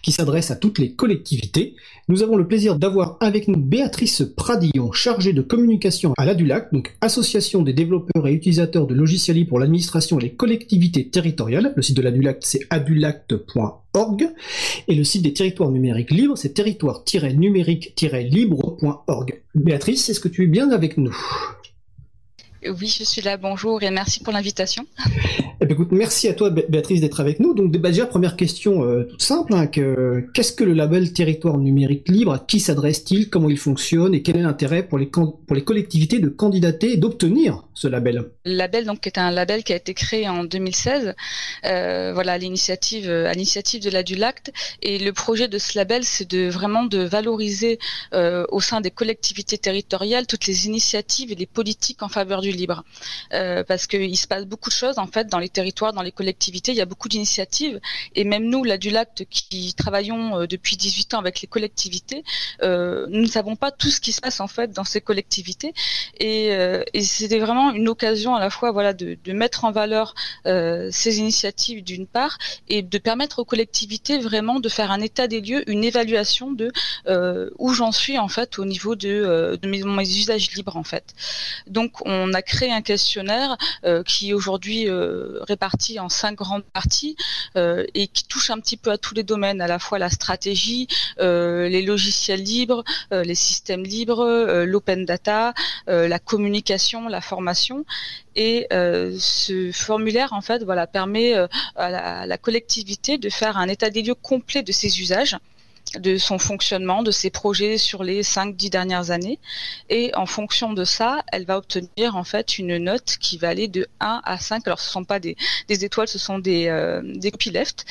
qui s'adresse à toutes les collectivités. Nous avons le plaisir d'avoir avec nous Béatrice Pradillon, chargée de communication à l'ADULAC, donc Association des développeurs et utilisateurs de logiciels libres pour l'administration et les collectivités territoriales. Le site de l'ADULAC c'est adulact.org et le site des territoires numériques libres c'est territoire-numérique-libre.org. Béatrice, est-ce que tu es bien avec nous? Oui, je suis là, bonjour et merci pour l'invitation. Eh bien, écoute, merci à toi, Bé- Béatrice, d'être avec nous. Donc, bah, déjà, première question euh, toute simple. hein, que- Qu'est-ce que le label Territoire numérique libre À qui s'adresse-t-il Comment il fonctionne Et quel est l'intérêt pour les, can- pour les collectivités de candidater et d'obtenir ce label? Le label donc est un label qui a été créé en 2016, euh, voilà à l'initiative à l'initiative de la Dulacte et le projet de ce label c'est de vraiment de valoriser euh, au sein des collectivités territoriales toutes les initiatives et les politiques en faveur du libre. Euh, parce qu'il se passe beaucoup de choses en fait dans les territoires, dans les collectivités, il y a beaucoup d'initiatives. Et même nous la Dulacte qui travaillons euh, depuis 18 ans avec les collectivités, euh, nous ne savons pas tout ce qui se passe en fait dans ces collectivités. Et, euh, c'était vraiment une occasion à la fois voilà de, mettre en valeur ces initiatives d'une part et de permettre aux collectivités vraiment de faire un état des lieux, une évaluation de où j'en suis en fait au niveau de, de mes, mes usages libres en fait. Donc on a créé un questionnaire euh, qui est aujourd'hui euh, réparti en cinq grandes parties euh, et qui touche un petit peu à tous les domaines, à la fois la stratégie, les logiciels libres, les systèmes libres, l'open data, la communication, la formation. Et ce formulaire, en fait, voilà, permet à, la, à la collectivité de faire un état des lieux complet de ses usages de son fonctionnement, de ses projets sur les 5-10 dernières années. Et en fonction de ça, elle va obtenir en fait une note qui va aller de 1 à 5. Alors ce ne sont pas des, étoiles, ce sont des, euh, des copyleft.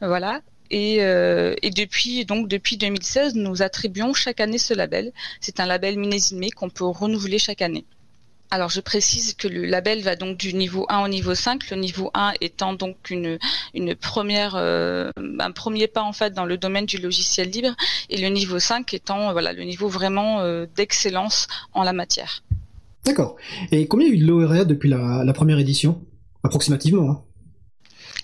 Voilà. Et, euh, et, depuis donc depuis 2016, nous attribuons chaque année ce label. C'est un label minésimé qu'on peut renouveler chaque année. Alors je précise que le label va donc du niveau 1 au niveau 5, le niveau 1 étant donc une, une première, euh, un premier pas en fait dans le domaine du logiciel libre et le niveau 5 étant voilà, le niveau vraiment euh, d'excellence en la matière. D'accord. Et combien il y a eu de lauréats depuis la, la première édition? Approximativement. Hein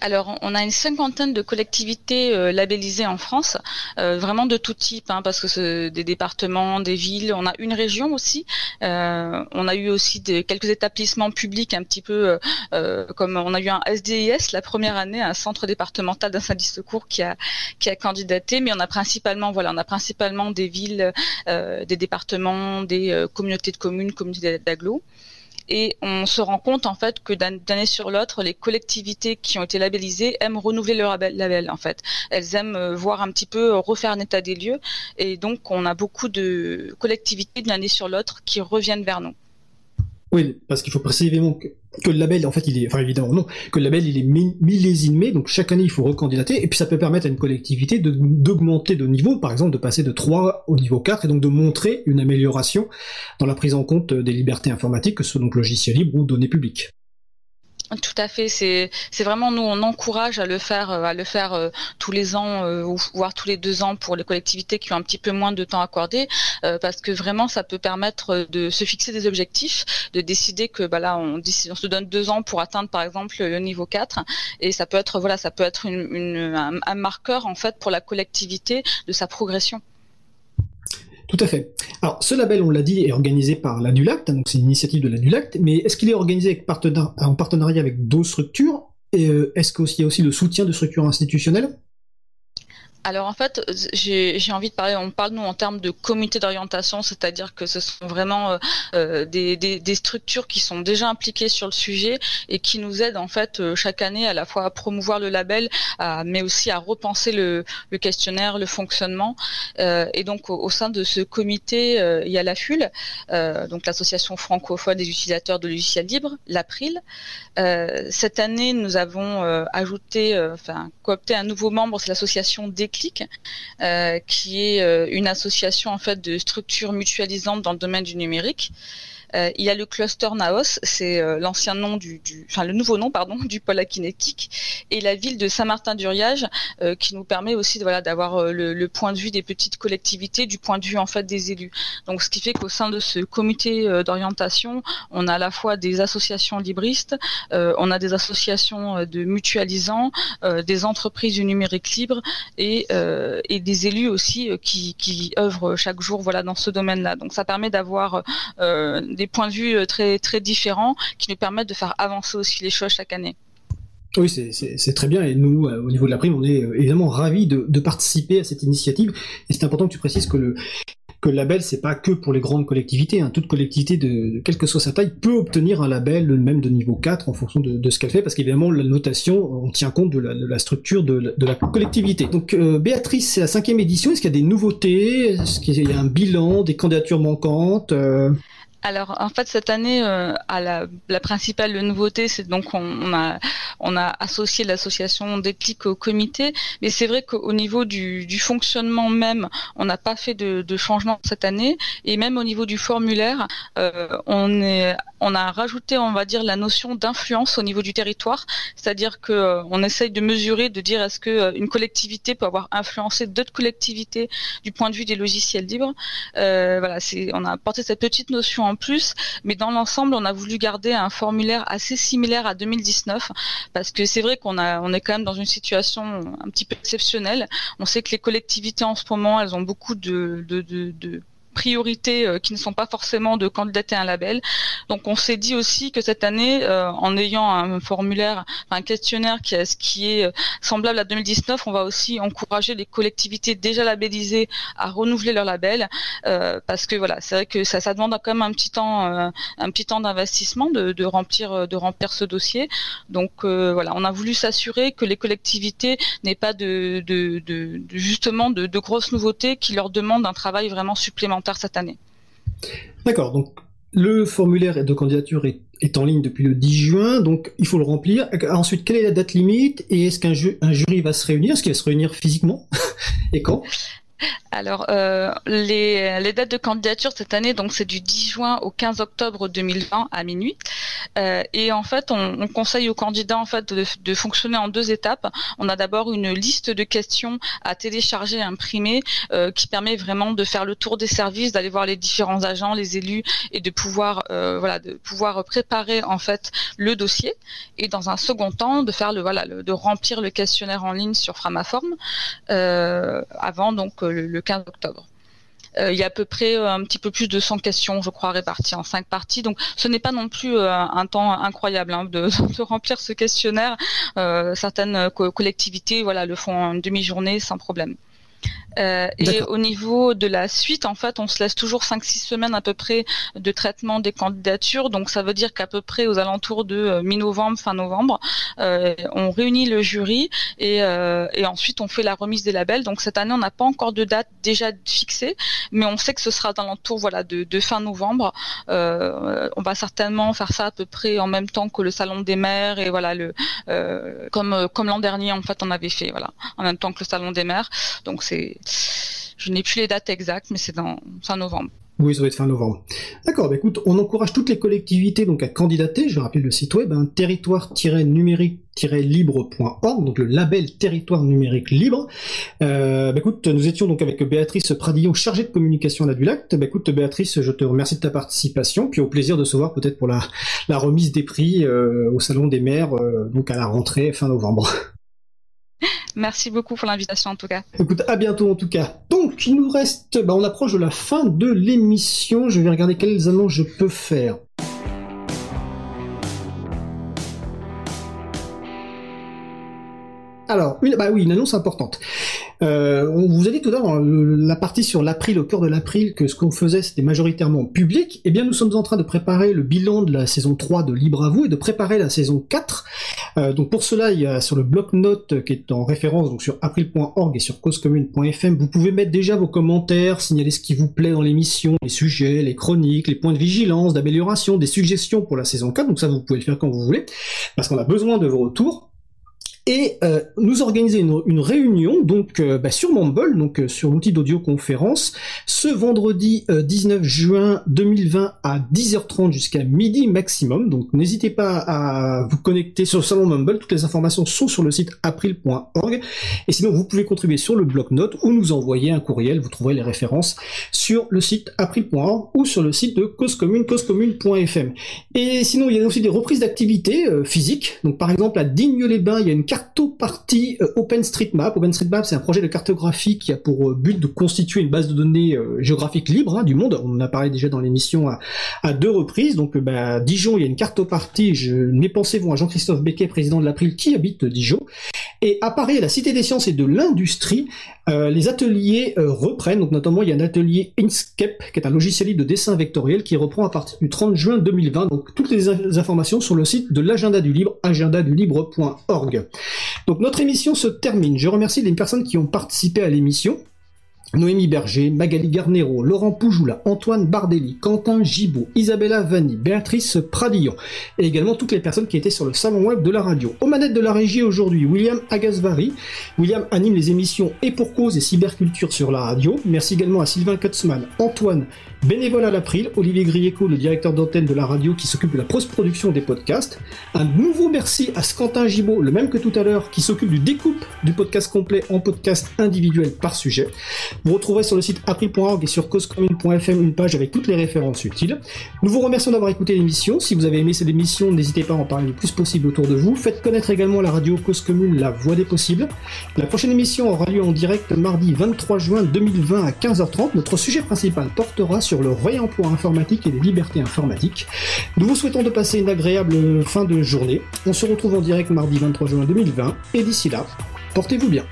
alors, on a une cinquantaine de collectivités euh, labellisées en France, euh, vraiment de tout type, hein, parce que c'est des départements, des villes. On a une région aussi. Euh, on a eu aussi des, quelques établissements publics, un petit peu comme on a eu un SDIS la première année, un centre départemental d'incendie secours qui a qui a candidaté. Mais on a principalement, voilà, on a principalement des villes, des départements, des communautés de communes, communautés d'agglos et on se rend compte en fait que d'année sur l'autre, les collectivités qui ont été labellisées aiment renouveler leur label, en fait. Elles aiment euh, voir un petit peu refaire un état des lieux et donc on a beaucoup de collectivités d'une année sur l'autre qui reviennent vers nous. Oui, parce qu'il faut préciser évidemment que, que, le label, en fait, il est, enfin évidemment non, que le label il est millésimé, donc chaque année il faut recandidater, et puis ça peut permettre à une collectivité d'augmenter de, niveau, par exemple de passer de 3 au niveau 4, et donc de montrer une amélioration dans la prise en compte des libertés informatiques, que ce soit donc logiciel libre ou données publiques. Tout à fait, c'est c'est vraiment nous on encourage à le faire à le faire euh, tous les ans euh, ou voire tous les deux ans pour les collectivités qui ont un petit peu moins de temps accordé euh, parce que vraiment ça peut permettre de se fixer des objectifs, de décider que bah là on, on se donne deux ans pour atteindre par exemple le niveau 4 et ça peut être voilà ça peut être une, une, un, un marqueur en fait pour la collectivité de sa progression. Tout à fait. Alors, ce label, on l'a dit, est organisé par l'ADULACT, donc c'est une initiative de l'ADULACT, mais est-ce qu'il est organisé en partenariat avec d'autres structures? Et euh, est-ce qu'il y a aussi le soutien de structures institutionnelles? Alors en fait, j'ai envie de parler, on parle nous en termes de comité d'orientation, c'est-à-dire que ce sont vraiment euh, euh, des, des, des, structures qui sont déjà impliquées sur le sujet et qui nous aident en fait euh, chaque année à la fois à promouvoir le label, à, mais aussi à repenser le, questionnaire, le fonctionnement. Et donc au, sein de ce comité, il y a la FUL, donc l'association francophone des utilisateurs de logiciels libres, l'April. cette année, nous avons ajouté, enfin coopté un nouveau membre, c'est l'association DEC euh, qui est euh, une association en fait de structures mutualisantes dans le domaine du numérique. Euh, il y a le cluster Naos, c'est euh, l'ancien nom du, du, enfin le nouveau nom pardon du pôle akinétique, et la ville de Saint-Martin-d'Uriage euh, qui nous permet aussi de, voilà d'avoir le, le, point de vue des petites collectivités, du point de vue en fait des élus. Donc ce qui fait qu'au sein de ce comité d'orientation, on a à la fois des associations libristes, on a des associations de mutualisants, des entreprises du numérique libre et, et des élus aussi qui, qui œuvrent chaque jour voilà dans ce domaine-là. Donc ça permet d'avoir des points de vue euh, très, très différents qui nous permettent de faire avancer aussi les choses chaque année. Oui, c'est très bien. Et nous, euh, au niveau de la prime, on est euh, évidemment ravis de, de participer à cette initiative. Et c'est important que tu précises que le, que le label, c'est pas que pour les grandes collectivités. Hein. Toute collectivité, de, quelle que soit sa taille, peut obtenir un label même de niveau 4 en fonction de, de ce qu'elle fait, parce qu'évidemment, la notation, on tient compte de la, de structure de, la, collectivité. Donc, Béatrice, c'est la cinquième édition. Est-ce qu'il y a des nouveautés? Est-ce qu'il y a un bilan, des candidatures manquantes alors en fait cette année, euh, à la, la, principale nouveauté, c'est donc on, on, a on a associé l'association Déclic au comité, mais c'est vrai qu'au niveau du, du, fonctionnement même, on n'a pas fait de, de, changement cette année, et même au niveau du formulaire, euh, on est on a rajouté, on va dire, la notion d'influence au niveau du territoire, c'est-à-dire que euh, on essaye de mesurer, de dire est-ce que euh, une collectivité peut avoir influencé d'autres collectivités du point de vue des logiciels libres. Euh, voilà, c'est on a apporté cette petite notion plus, mais dans l'ensemble, on a voulu garder un formulaire assez similaire à 2019 parce que c'est vrai qu'on est quand même dans une situation un petit peu exceptionnelle. On sait que les collectivités en ce moment, elles ont beaucoup de priorités euh, qui ne sont pas forcément de candidater à un label. Donc on s'est dit aussi que cette année, euh, en ayant un formulaire, un questionnaire qui, est, qui est euh, semblable à 2019, on va aussi encourager les collectivités déjà labellisées à renouveler leur label, parce que voilà, c'est vrai que ça, ça demande quand même un petit temps, un petit temps d'investissement de, de, remplir, de remplir ce dossier. Donc voilà, on a voulu s'assurer que les collectivités n'aient pas de, de, de, justement de, de grosses nouveautés qui leur demandent un travail vraiment supplémentaire cette année. D'accord, donc le formulaire de candidature est, en ligne depuis le 10 juin, donc il faut le remplir. Ensuite, quelle est la date limite et est-ce qu'un ju un jury va se réunir? Est-ce qu'il va se réunir physiquement? Et quand? Alors, euh, les, dates de candidature cette année, donc c'est du 10 juin au 15 octobre 2020 à minuit. Euh, et en fait, on, on, conseille aux candidats en fait de, fonctionner en deux étapes. On a d'abord une liste de questions à télécharger, à imprimer, euh, qui permet vraiment de faire le tour des services, d'aller voir les différents agents, les élus, et de pouvoir, voilà, de pouvoir préparer en fait le dossier. Et dans un second temps, de faire le voilà, de remplir le questionnaire en ligne sur Framaform avant donc le, le 15 octobre. Euh, il y a à peu près euh, un petit peu plus de 100 questions, je crois, réparties en cinq parties. Donc, ce n'est pas non plus euh, un temps incroyable hein, de, remplir ce questionnaire. certaines collectivités, voilà, le font en demi-journée sans problème. Euh, et au niveau de la suite, en fait, on se laisse toujours 5-6 semaines à peu près de traitement des candidatures. Donc ça veut dire qu'à peu près aux alentours de euh, mi-novembre, fin novembre, euh, on réunit le jury et, et, ensuite on fait la remise des labels. Donc cette année, on n'a pas encore de date déjà fixée, mais on sait que ce sera alentours voilà, de, de fin novembre. On va certainement faire ça à peu près en même temps que le salon des maires et voilà le comme comme l'an dernier en fait on avait fait voilà en même temps que le salon des maires. Donc c'est je n'ai plus les dates exactes, mais c'est fin novembre. Oui, ça va être fin novembre. D'accord, bah écoute, on encourage toutes les collectivités donc à candidater, je rappelle le site web, hein, territoire-numérique-libre.org, donc le label territoire numérique libre. Euh, bah écoute, nous étions donc avec Béatrice Pradillon, chargée de communication à la Dulac. Bah écoute, Béatrice, je te remercie de ta participation, puis au plaisir de se voir peut-être pour la, la remise des prix euh, au Salon des maires, euh, donc à la rentrée fin novembre. Merci beaucoup pour l'invitation en tout cas. Écoute, à bientôt en tout cas. Donc, il nous reste, bah, on approche de la fin de l'émission. Je vais regarder quelles annonces je peux faire. Alors, une, bah oui, une annonce importante. Euh, on vous a dit tout à l'heure le- la partie sur l'April, au cœur de l'April, que ce qu'on faisait c'était majoritairement public. Eh bien, nous sommes en train de préparer le bilan de la saison 3 de Libre à vous et de préparer la saison 4. Euh, donc pour cela, il y a sur le bloc-notes qui est en référence donc sur april.org et sur causecommune.fm, vous pouvez mettre déjà vos commentaires, signaler ce qui vous plaît dans l'émission, les sujets, les chroniques, les points de vigilance, d'amélioration, des suggestions pour la saison 4. Donc ça, vous pouvez le faire quand vous voulez, parce qu'on a besoin de vos retours et euh, nous organiser une, une réunion donc euh, bah, sur Mumble, donc euh, sur l'outil d'audioconférence, ce vendredi euh, 19 juin 2020 à 10h30 jusqu'à midi maximum. Donc n'hésitez pas à vous connecter sur le salon Mumble. Toutes les informations sont sur le site april.org. Et sinon, vous pouvez contribuer sur le bloc-notes ou nous envoyer un courriel. Vous trouverez les références sur le site april.org ou sur le site de Cause Commune, causecommune.fm. Et sinon, il y a aussi des reprises d'activités euh, physiques. Donc, par exemple, à Digne-les-Bains, il y a une cartopartie euh, OpenStreetMap. OpenStreetMap, c'est un projet de cartographie qui a pour euh, but de constituer une base de données euh, géographique libre hein, du monde. On en a parlé déjà dans l'émission à, deux reprises. Donc, bah, Dijon, il y a une cartopartie. Je, mes pensées vont à Jean-Christophe Becquet, président de l'April, qui habite Dijon. Et à Paris, à la Cité des Sciences et de l'Industrie, les ateliers reprennent. Donc, notamment, il y a un atelier Inkscape, qui est un logiciel de dessin vectoriel, qui reprend à partir du 30 juin 2020. Donc, toutes les in- informations sur le site de l'agenda du libre, agendadulibre.org. Donc, notre émission se termine. Je remercie les personnes qui ont participé à l'émission. Noémie Berger, Magali Garnero, Laurent Poujoula, Antoine Bardelli, Quentin Gibaud, Isabella Vanni, Béatrice Pradillon, et également toutes les personnes qui étaient sur le salon web de la radio. Aux manettes de la régie aujourd'hui, William Agasvari. William anime les émissions Et pour cause et cyberculture sur la radio. Merci également à Sylvain Kutzmann, Antoine, bénévole à l'April, Olivier Grieco, le directeur d'antenne de la radio qui s'occupe de la post-production des podcasts. Un nouveau merci à Quentin Gibaud, le même que tout à l'heure, qui s'occupe du découpe du podcast complet en podcast individuel par sujet. Vous retrouverez sur le site april.org et sur causecommune.fm une page avec toutes les références utiles. Nous vous remercions d'avoir écouté l'émission. Si vous avez aimé cette émission, n'hésitez pas à en parler le plus possible autour de vous. Faites connaître également la radio Cause Commune, la voix des possibles. La prochaine émission aura lieu en direct mardi 23 juin 2020 à 15h30. Notre sujet principal portera sur le réemploi informatique et les libertés informatiques. Nous vous souhaitons de passer une agréable fin de journée. On se retrouve en direct mardi 23 juin 2020 et d'ici là, portez-vous bien.